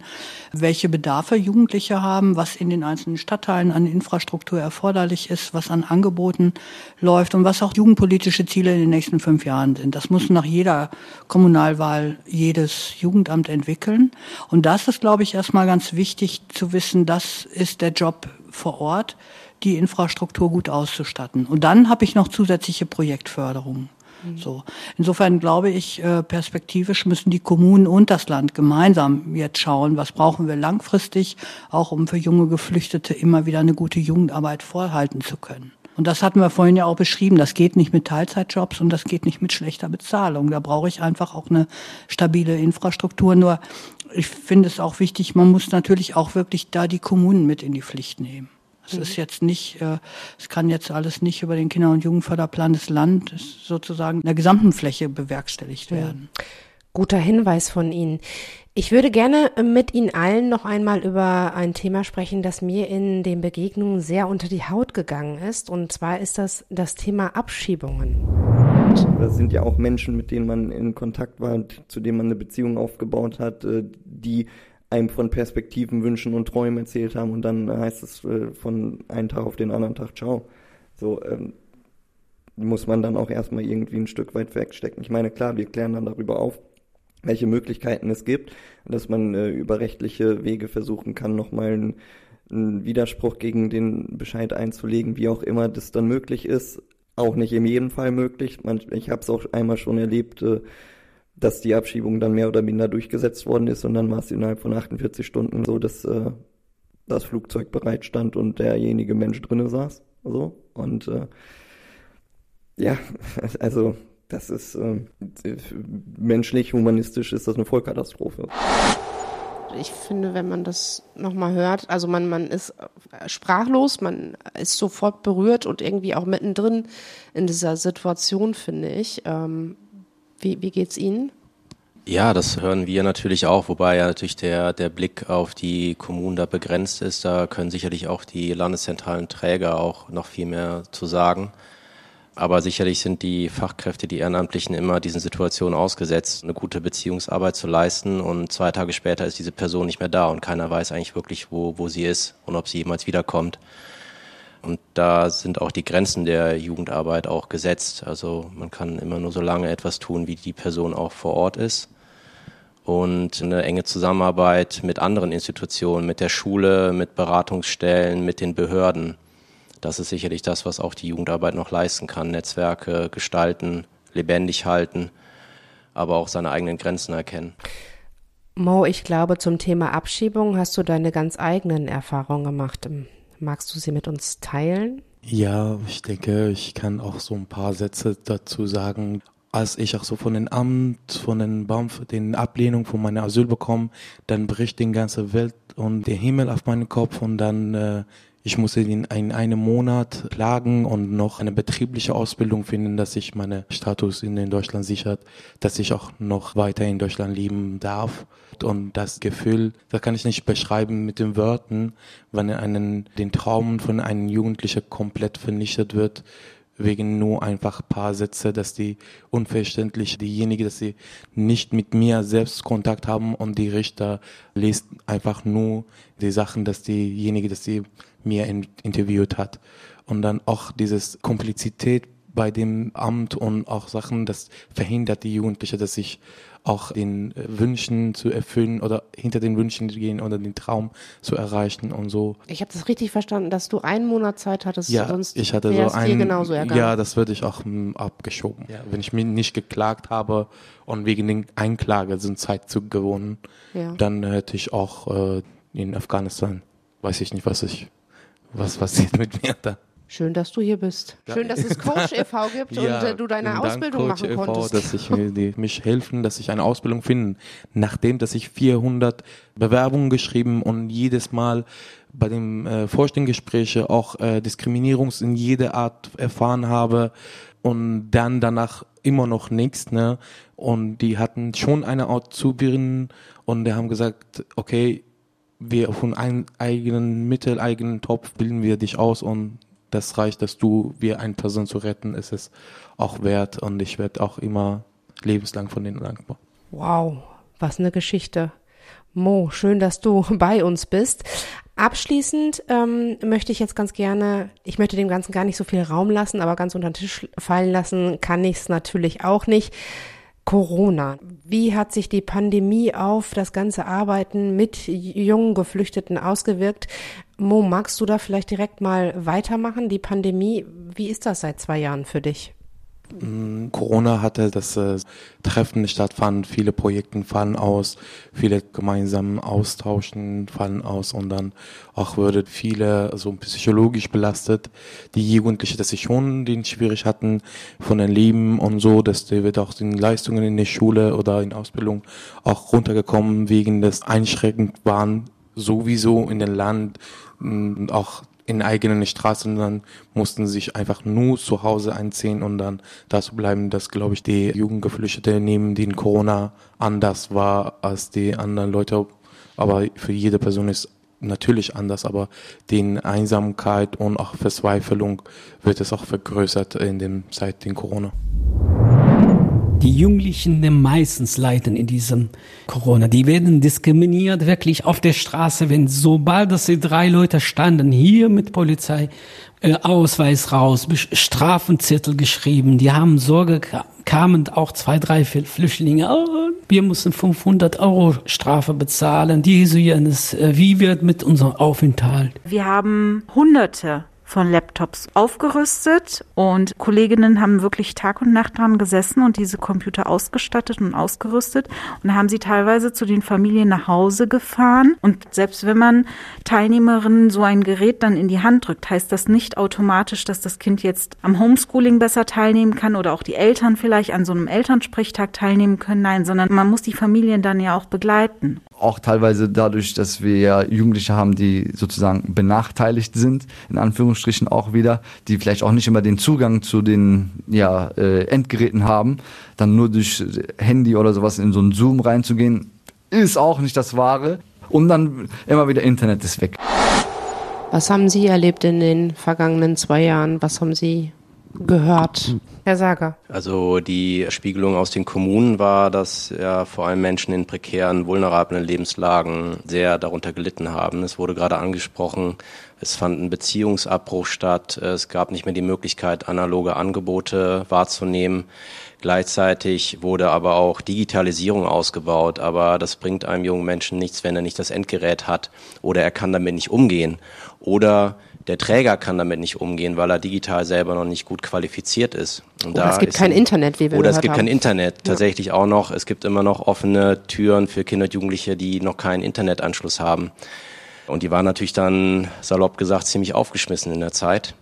welche Bedarfe Jugendliche haben, was in den einzelnen Stadtteilen an Infrastruktur erforderlich ist, was an Angeboten läuft und was auch jugendpolitische Ziele in den nächsten fünf Jahren geplant sind. Das muss nach jeder Kommunalwahl jedes Jugendamt entwickeln. Und das ist, glaube ich, erstmal ganz wichtig zu wissen, das ist der Job vor Ort, die Infrastruktur gut auszustatten. Und dann habe ich noch zusätzliche Projektförderungen. Mhm. So. Insofern glaube ich, äh, perspektivisch müssen die Kommunen und das Land gemeinsam jetzt schauen, was brauchen wir langfristig, auch um für junge Geflüchtete immer wieder eine gute Jugendarbeit vorhalten zu können. Und das hatten wir vorhin ja auch beschrieben. Das geht nicht mit Teilzeitjobs und das geht nicht mit schlechter Bezahlung. Da brauche ich einfach auch eine stabile Infrastruktur. Nur ich finde es auch wichtig, man muss natürlich auch wirklich da die Kommunen mit in die Pflicht nehmen. Es mhm. ist jetzt nicht, äh, es kann jetzt alles nicht über den Kinder- und Jugendförderplan des Landes sozusagen in der gesamten Fläche bewerkstelligt werden. Guter Hinweis von Ihnen. Ich würde gerne mit Ihnen allen noch einmal über ein Thema sprechen, das mir in den Begegnungen sehr unter die Haut gegangen ist. Und zwar ist das das Thema Abschiebungen. Das sind ja auch Menschen, mit denen man in Kontakt war, zu denen man eine Beziehung aufgebaut hat, äh, die einem von Perspektiven, Wünschen und Träumen erzählt haben und dann heißt es äh, von einem Tag auf den anderen Tag, ciao. So, ähm, muss man dann auch erstmal irgendwie ein Stück weit wegstecken. Ich meine, klar, wir klären dann darüber auf, welche Möglichkeiten es gibt, dass man äh, über rechtliche Wege versuchen kann, nochmal einen, einen Widerspruch gegen den Bescheid einzulegen, wie auch immer das dann möglich ist. auch nicht in jedem Fall möglich. ich habe es auch einmal schon erlebt, äh, dass die Abschiebung dann mehr oder minder durchgesetzt worden ist und dann war es innerhalb von 48 Stunden so, dass äh, das Flugzeug bereit stand und derjenige Mensch drinne saß. So. Und äh, ja, also das ist äh, menschlich, humanistisch ist das eine Vollkatastrophe. Ich finde, wenn man das nochmal hört, also man, man ist sprachlos, man ist sofort berührt und irgendwie auch mittendrin in dieser Situation, finde ich. Ähm, wie, wie geht's Ihnen? Ja, das hören wir natürlich auch, wobei ja natürlich der, der Blick auf die Kommunen da begrenzt ist. Da können sicherlich auch die landeszentralen Träger auch noch viel mehr zu sagen. Aber sicherlich sind die Fachkräfte, die Ehrenamtlichen immer diesen Situationen ausgesetzt, eine gute Beziehungsarbeit zu leisten. Und zwei Tage später ist diese Person nicht mehr da und keiner weiß eigentlich wirklich, wo, wo sie ist und ob sie jemals wiederkommt. Und da sind auch die Grenzen der Jugendarbeit auch gesetzt. Also man kann immer nur so lange etwas tun, wie die Person auch vor Ort ist. Und eine enge Zusammenarbeit mit anderen Institutionen, mit der Schule, mit Beratungsstellen, mit den Behörden das ist sicherlich das, was auch die Jugendarbeit noch leisten kann. Netzwerke gestalten, lebendig halten, aber auch seine eigenen Grenzen erkennen. Mo, ich glaube, zum Thema Abschiebung hast du deine ganz eigenen Erfahrungen gemacht. Magst du sie mit uns teilen? Ja, ich denke, ich kann auch so ein paar Sätze dazu sagen. Als ich auch so von den Amt, von den BAMF, den Ablehnung von meiner Asyl bekomme, dann bricht die ganze Welt und der Himmel auf meinen Kopf und dann äh, ich musste in einem Monat klagen und noch eine betriebliche Ausbildung finden, dass sich meine Status in Deutschland sichert, dass ich auch noch weiter in Deutschland leben darf. Und das Gefühl, das kann ich nicht beschreiben mit den Wörtern, wenn einen, den Traum von einem Jugendlichen komplett vernichtet wird, wegen nur einfach paar Sätze, dass die unverständlich, diejenige, dass sie nicht mit mir selbst Kontakt haben und die Richter liest einfach nur die Sachen, dass diejenige, dass sie mir in, interviewt hat. Und dann auch dieses Komplizität bei dem Amt und auch Sachen, das verhindert die Jugendliche, dass ich auch den Wünschen zu erfüllen oder hinter den Wünschen zu gehen oder den Traum zu erreichen und so. Ich habe das richtig verstanden, dass du einen Monat Zeit hattest, ja, sonst ich hatte so ein, genauso ergangen. Ja, das würde ich auch m, hm, abgeschoben. Ja, wenn ich mir nicht geklagt habe und wegen den Einklage sind Zeit zu gewonnen, ja. dann hätte ich auch äh, in Afghanistan, weiß ich nicht, was ich was passiert mit mir da? Schön, dass du hier bist. Schön, dass es Coach e.V. gibt ja, und äh, du deine Ausbildung Coach machen e. konntest. dass ich die, mich helfen, dass ich eine Ausbildung finde. Nachdem, dass ich 400 Bewerbungen geschrieben und jedes Mal bei dem äh, Vorstellungsgespräche auch äh, Diskriminierung in jeder Art erfahren habe und dann danach immer noch nichts, ne? Und die hatten schon eine Art Zubieren und die haben gesagt, okay, wir von einem eigenen Mittel, eigenen Topf bilden wir dich aus und das reicht, dass du, wir eine Person zu retten, ist es auch wert und ich werde auch immer lebenslang von denen dankbar. Wow, was eine Geschichte. Mo, schön, dass du bei uns bist. Abschließend ähm, möchte ich jetzt ganz gerne, ich möchte dem Ganzen gar nicht so viel Raum lassen, aber ganz unter den Tisch fallen lassen kann ich es natürlich auch nicht. Corona. Wie hat sich die Pandemie auf das ganze Arbeiten mit jungen Geflüchteten ausgewirkt? Mo, magst du da vielleicht direkt mal weitermachen? Die Pandemie, wie ist das seit zwei Jahren für dich? Mm, Corona hatte das äh, Treffen nicht stattfand, viele Projekte fallen aus, viele gemeinsam austauschen fallen aus und dann auch würde viele so psychologisch belastet. Die Jugendlichen, dass sie schon den schwierig hatten von den Leben und so, dass die wird auch den Leistungen in der Schule oder in Ausbildung auch runtergekommen wegen des einschränkend waren sowieso in dem Land mm, auch in eigenen Straßen, dann mussten sie sich einfach nur zu Hause einziehen und dann dazu bleiben, dass, glaube ich, die Jugendgeflüchtete nehmen, die in Corona anders war als die anderen Leute. Aber für jede Person ist natürlich anders, aber die Einsamkeit und auch Verzweiflung wird es auch vergrößert in dem seit den Corona. Die Jugendlichen meistens leiden in diesem Corona. Die werden diskriminiert wirklich auf der Straße, wenn sobald dass die drei Leute standen hier mit Polizei, äh, Ausweis raus, Strafenzettel geschrieben. Die haben Sorge, kamen auch zwei, drei Flüchtlinge. Oh, wir mussten 500 Euro Strafe bezahlen. Die jenes, äh, wie wird mit unserem Aufenthalt? Wir haben Hunderte von Laptops aufgerüstet und Kolleginnen haben wirklich Tag und Nacht dran gesessen und diese Computer ausgestattet und ausgerüstet und haben sie teilweise zu den Familien nach Hause gefahren. Und selbst wenn man Teilnehmerinnen so ein Gerät dann in die Hand drückt, heißt das nicht automatisch, dass das Kind jetzt am Homeschooling besser teilnehmen kann oder auch die Eltern vielleicht an so einem Elternsprechtag teilnehmen können. Nein, sondern man muss die Familien dann ja auch begleiten auch teilweise dadurch, dass wir ja Jugendliche haben, die sozusagen benachteiligt sind, in Anführungsstrichen auch wieder, die vielleicht auch nicht immer den Zugang zu den ja, äh, Endgeräten haben, dann nur durch Handy oder sowas in so einen Zoom reinzugehen, ist auch nicht das Wahre. Und dann immer wieder Internet ist weg. Was haben Sie erlebt in den vergangenen zwei Jahren? Was haben Sie gehört? Herr Sager. Also die Spiegelung aus den Kommunen war, dass ja vor allem Menschen in prekären, vulnerablen Lebenslagen sehr darunter gelitten haben. Es wurde gerade angesprochen, es fand ein Beziehungsabbruch statt, es gab nicht mehr die Möglichkeit, analoge Angebote wahrzunehmen. Gleichzeitig wurde aber auch Digitalisierung ausgebaut, aber das bringt einem jungen Menschen nichts, wenn er nicht das Endgerät hat oder er kann damit nicht umgehen oder der Träger kann damit nicht umgehen, weil er digital selber noch nicht gut qualifiziert ist. Und oder es gibt kein ein, Internet, wie wir Oder es gibt haben. kein Internet, tatsächlich ja. auch noch. Es gibt immer noch offene Türen für Kinder und Jugendliche, die noch keinen Internetanschluss haben. Und die waren natürlich dann, salopp gesagt, ziemlich aufgeschmissen in der Zeit.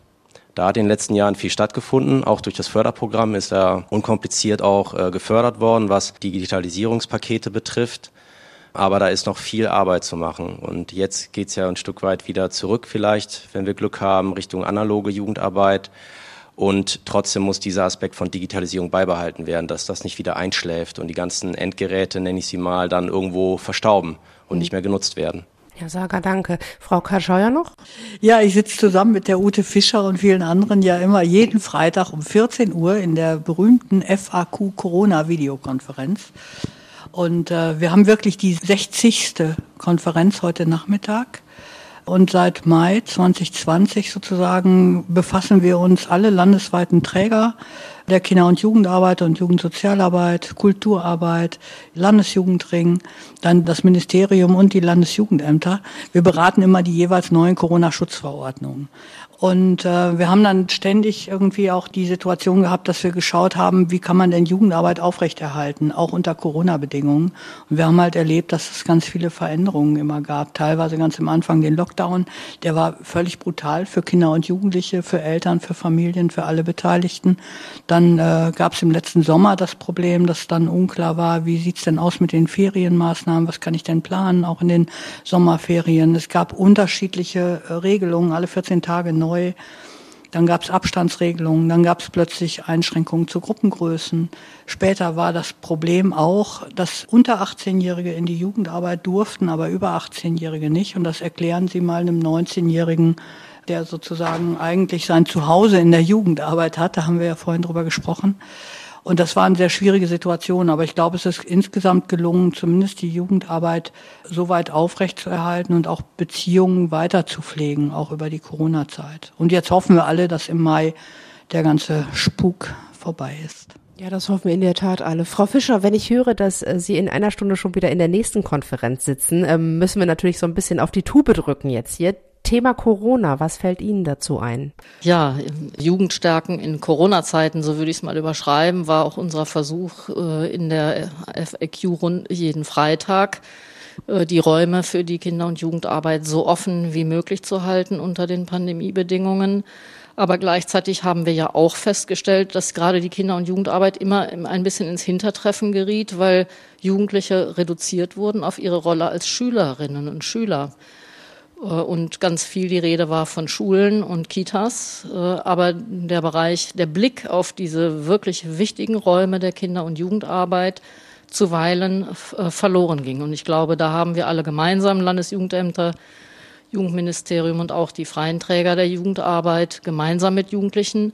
Da hat in den letzten Jahren viel stattgefunden. Auch durch das Förderprogramm ist er unkompliziert auch äh, gefördert worden, was Digitalisierungspakete betrifft. Aber da ist noch viel Arbeit zu machen. Und jetzt geht's ja ein Stück weit wieder zurück vielleicht, wenn wir Glück haben, Richtung analoge Jugendarbeit. Und trotzdem muss dieser Aspekt von Digitalisierung beibehalten werden, dass das nicht wieder einschläft und die ganzen Endgeräte, nenne ich sie mal, dann irgendwo verstauben und nicht mehr genutzt werden. Ja, Saga, danke. Frau Kascheuer noch? Ja, ich sitze zusammen mit der Ute Fischer und vielen anderen ja immer jeden Freitag um 14 Uhr in der berühmten FAQ Corona Videokonferenz. Und äh, wir haben wirklich die 60. Konferenz heute Nachmittag. Und seit Mai 2020 sozusagen befassen wir uns alle landesweiten Träger der Kinder- und Jugendarbeit und Jugendsozialarbeit, Kulturarbeit, Landesjugendring, dann das Ministerium und die Landesjugendämter. Wir beraten immer die jeweils neuen Corona-Schutzverordnungen. Und äh, wir haben dann ständig irgendwie auch die Situation gehabt, dass wir geschaut haben, wie kann man denn Jugendarbeit aufrechterhalten, auch unter Corona-Bedingungen. Und wir haben halt erlebt, dass es ganz viele Veränderungen immer gab. Teilweise ganz am Anfang den Lockdown, der war völlig brutal für Kinder und Jugendliche, für Eltern, für Familien, für alle Beteiligten. Dann äh, gab es im letzten Sommer das Problem, dass dann unklar war, wie sieht's denn aus mit den Ferienmaßnahmen, was kann ich denn planen, auch in den Sommerferien. Es gab unterschiedliche äh, Regelungen, alle 14 Tage neu neu. Dann gab es Abstandsregelungen, dann gab es plötzlich Einschränkungen zu Gruppengrößen. Später war das Problem auch, dass unter 18-Jährige in die Jugendarbeit durften, aber über 18-Jährige nicht. Und das erklären Sie mal einem 19-Jährigen, der sozusagen eigentlich sein Zuhause in der Jugendarbeit hat. Da haben wir ja vorhin drüber gesprochen. Und das war eine sehr schwierige Situation, aber ich glaube, es ist insgesamt gelungen, zumindest die Jugendarbeit so weit aufrechtzuerhalten und auch Beziehungen weiter zu pflegen, auch über die Corona-Zeit. Und jetzt hoffen wir alle, dass im Mai der ganze Spuk vorbei ist. Ja, das hoffen wir in der Tat alle. Frau Fischer, wenn ich höre, dass äh, Sie in einer Stunde schon wieder in der nächsten Konferenz sitzen, ähm, müssen wir natürlich so ein bisschen auf die Tube drücken jetzt hier. Thema Corona, was fällt Ihnen dazu ein? Ja, Jugendstärken in Corona-Zeiten, so würde ich es mal überschreiben, war auch unser Versuch äh, in der FAQ jeden Freitag äh, die Räume für die Kinder- und Jugendarbeit so offen wie möglich zu halten unter den Pandemiebedingungen. Aber gleichzeitig haben wir ja auch festgestellt, dass gerade die Kinder- und Jugendarbeit immer ein bisschen ins Hintertreffen geriet, weil Jugendliche reduziert wurden auf ihre Rolle als Schülerinnen und Schüler. Äh, und ganz viel die Rede war von Schulen und Kitas, äh, aber der Bereich, der Blick auf diese wirklich wichtigen Räume der Kinder- und Jugendarbeit zuweilen äh, verloren ging. Und ich glaube, da haben wir alle gemeinsam, Landesjugendämter, Jugendministerium und auch die freien Träger der Jugendarbeit, gemeinsam mit Jugendlichen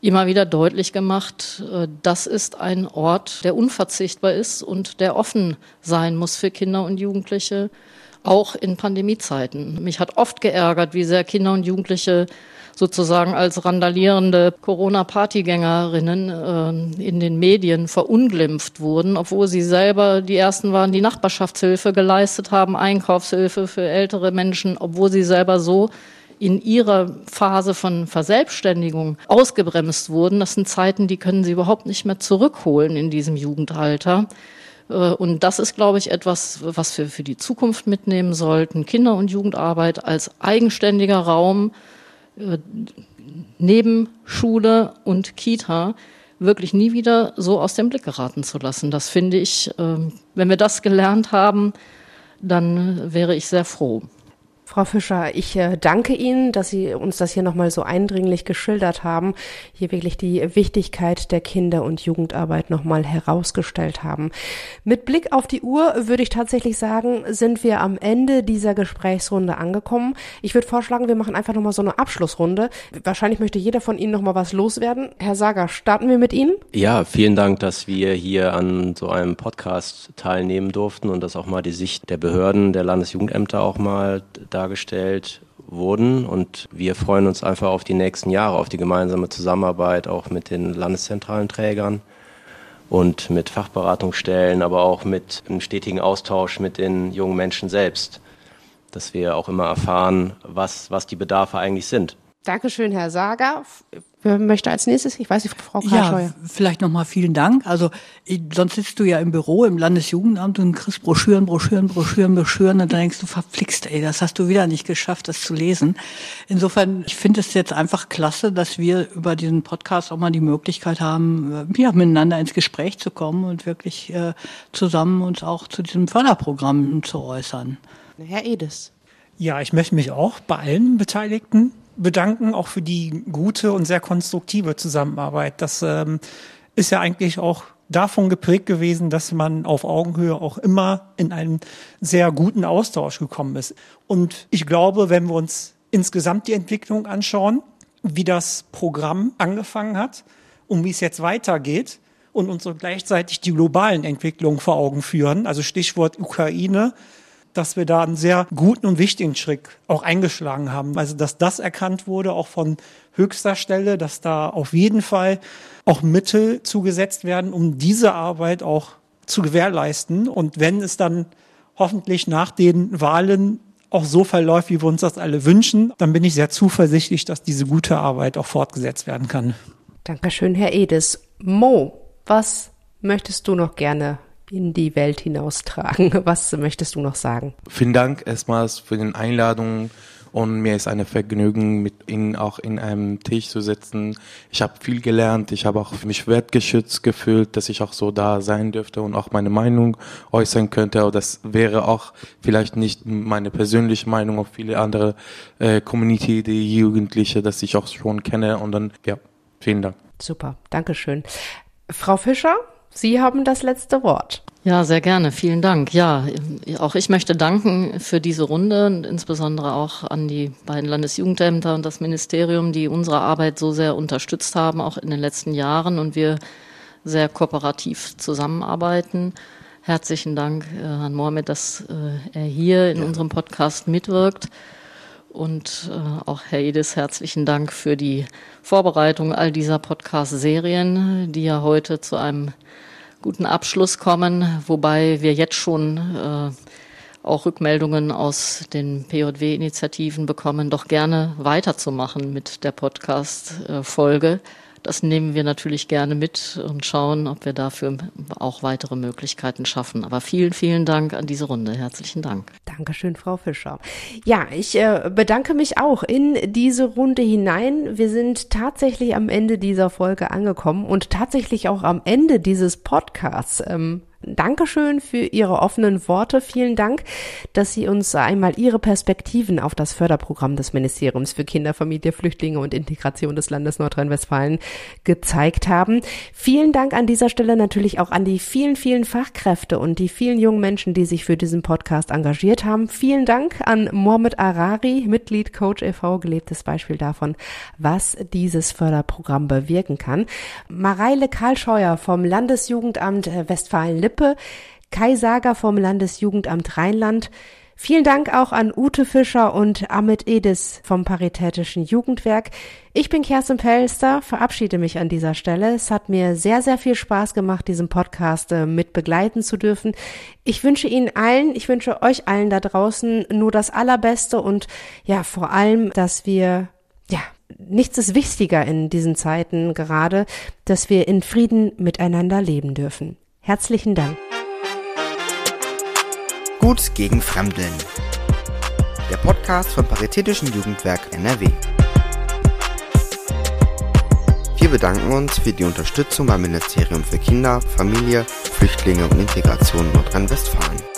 immer wieder deutlich gemacht, das ist ein Ort, der unverzichtbar ist und der offen sein muss für Kinder und Jugendliche auch in Pandemiezeiten. Mich hat oft geärgert, wie sehr Kinder und Jugendliche sozusagen als randalierende Corona-Partygängerinnen äh, in den Medien verunglimpft wurden, obwohl sie selber die ersten waren, die Nachbarschaftshilfe geleistet haben, Einkaufshilfe für ältere Menschen, obwohl sie selber so in ihrer Phase von Verselbstständigung ausgebremst wurden. Das sind Zeiten, die können sie überhaupt nicht mehr zurückholen in diesem Jugendalter. Äh, und das ist, glaube ich, etwas, was wir für die Zukunft mitnehmen sollten. Kinder- und Jugendarbeit als eigenständiger Raum äh, neben Schule und Kita wirklich nie wieder so aus dem Blick geraten zu lassen. Das finde ich, ähm, wenn wir das gelernt haben, dann wäre ich sehr froh. Frau Fischer, ich äh, danke Ihnen, dass Sie uns das hier nochmal so eindringlich geschildert haben, hier wirklich die Wichtigkeit der Kinder- und Jugendarbeit nochmal herausgestellt haben. Mit Blick auf die Uhr würde ich tatsächlich sagen, sind wir am Ende dieser Gesprächsrunde angekommen. Ich würde vorschlagen, wir machen einfach nochmal so eine Abschlussrunde. Wahrscheinlich möchte jeder von Ihnen nochmal was loswerden. Herr Sager, starten wir mit Ihnen? Ja, vielen Dank, dass wir hier an so einem Podcast teilnehmen durften und dass auch mal die Sicht der Behörden, der Landesjugendämter auch mal da dargestellt wurden. Und wir freuen uns einfach auf die nächsten Jahre, auf die gemeinsame Zusammenarbeit auch mit den landeszentralen Trägern und mit Fachberatungsstellen, aber auch mit einem stetigen Austausch mit den jungen Menschen selbst, dass wir auch immer erfahren, was, was die Bedarfe eigentlich sind. Dankeschön, Herr Sager. Wer möchte als nächstes? Ich weiß nicht, Frau Karlscheuer. Ja, vielleicht nochmal vielen Dank. Also sonst sitzt du ja im Büro im Landesjugendamt und kriegst Broschüren, Broschüren, Broschüren, Broschüren und dann denkst du, verflixt, ey, das hast du wieder nicht geschafft, das zu lesen. Insofern, ich finde es jetzt einfach klasse, dass wir über diesen Podcast auch mal die Möglichkeit haben, äh, ja, miteinander ins Gespräch zu kommen und wirklich äh, zusammen uns auch zu diesem Förderprogramm zu äußern. Herr Edes. Ja, ich möchte mich auch bei allen Beteiligten bedanken, auch für die gute und sehr konstruktive Zusammenarbeit. Das ähm, ist ja eigentlich auch davon geprägt gewesen, dass man auf Augenhöhe auch immer in einen sehr guten Austausch gekommen ist. Und ich glaube, wenn wir uns insgesamt die Entwicklung anschauen, wie das Programm angefangen hat und wie es jetzt weitergeht und uns so gleichzeitig die globalen Entwicklungen vor Augen führen, also Stichwort Ukraine, dass wir da einen sehr guten und wichtigen Schritt auch eingeschlagen haben. Also, dass das erkannt wurde, auch von höchster Stelle, dass da auf jeden Fall auch Mittel zugesetzt werden, um diese Arbeit auch zu gewährleisten. Und wenn es dann hoffentlich nach den Wahlen auch so verläuft, wie wir uns das alle wünschen, dann bin ich sehr zuversichtlich, dass diese gute Arbeit auch fortgesetzt werden kann. Dankeschön, Herr Edes. Mo, was möchtest du noch gerne in die Welt hinaustragen. Was möchtest du noch sagen? Vielen Dank erstmals für die Einladung und mir ist eine Vergnügen, mit Ihnen auch in einem Tisch zu sitzen. Ich habe viel gelernt, ich habe auch mich wertgeschützt gefühlt, dass ich auch so da sein dürfte und auch meine Meinung äußern könnte. Aber das wäre auch vielleicht nicht meine persönliche Meinung auf viele andere äh, Community, die Jugendliche, dass ich auch schon kenne. Und dann, ja, vielen Dank. Super, Dankeschön. Frau Fischer, Sie haben das letzte Wort. Ja, sehr gerne. Vielen Dank. Ja, auch ich möchte danken für diese Runde und insbesondere auch an die beiden Landesjugendämter und das Ministerium, die unsere Arbeit so sehr unterstützt haben, auch in den letzten Jahren und wir sehr kooperativ zusammenarbeiten. Herzlichen Dank äh, an Mohamed, dass äh, er hier in ja. unserem Podcast mitwirkt. Und äh, auch Herr Edis, herzlichen Dank für die Vorbereitung all dieser Podcast-Serien, die ja heute zu einem guten Abschluss kommen, wobei wir jetzt schon äh, auch Rückmeldungen aus den PJW-Initiativen bekommen, doch gerne weiterzumachen mit der Podcast-Folge. Das nehmen wir natürlich gerne mit und schauen, ob wir dafür auch weitere Möglichkeiten schaffen. Aber vielen, vielen Dank an diese Runde. Herzlichen Dank. Dankeschön, Frau Fischer. Ja, ich äh, bedanke mich auch in diese Runde hinein. Wir sind tatsächlich am Ende dieser Folge angekommen und tatsächlich auch am Ende dieses Podcasts. Ähm, Dankeschön für Ihre offenen Worte. Vielen Dank, dass Sie uns einmal Ihre Perspektiven auf das Förderprogramm des Ministeriums für Kinder, Familie, Flüchtlinge und Integration des Landes Nordrhein-Westfalen gezeigt haben. Vielen Dank an dieser Stelle natürlich auch an die vielen, vielen Fachkräfte und die vielen jungen Menschen, die sich für diesen Podcast engagiert haben. Vielen Dank an Mohamed Arari, Mitglied Coach e.V., gelebtes Beispiel davon, was dieses Förderprogramm bewirken kann. Mareile Karlscheuer vom Landesjugendamt Westfalen-Lippe Lippe, Kai Sager vom Landesjugendamt Rheinland. Vielen Dank auch an Ute Fischer und Amit Edis vom Paritätischen Jugendwerk. Ich bin Kerstin Pelster, verabschiede mich an dieser Stelle. Es hat mir sehr, sehr viel Spaß gemacht, diesen Podcast äh, mit begleiten zu dürfen. Ich wünsche Ihnen allen, ich wünsche euch allen da draußen nur das Allerbeste und ja, vor allem, dass wir, ja, nichts ist wichtiger in diesen Zeiten gerade, dass wir in Frieden miteinander leben dürfen. Herzlichen Dank. Gut gegen Fremdeln. Der Podcast vom Paritätischen Jugendwerk NRW. Wir bedanken uns für die Unterstützung beim Ministerium für Kinder, Familie, Flüchtlinge und Integration Nordrhein-Westfalen.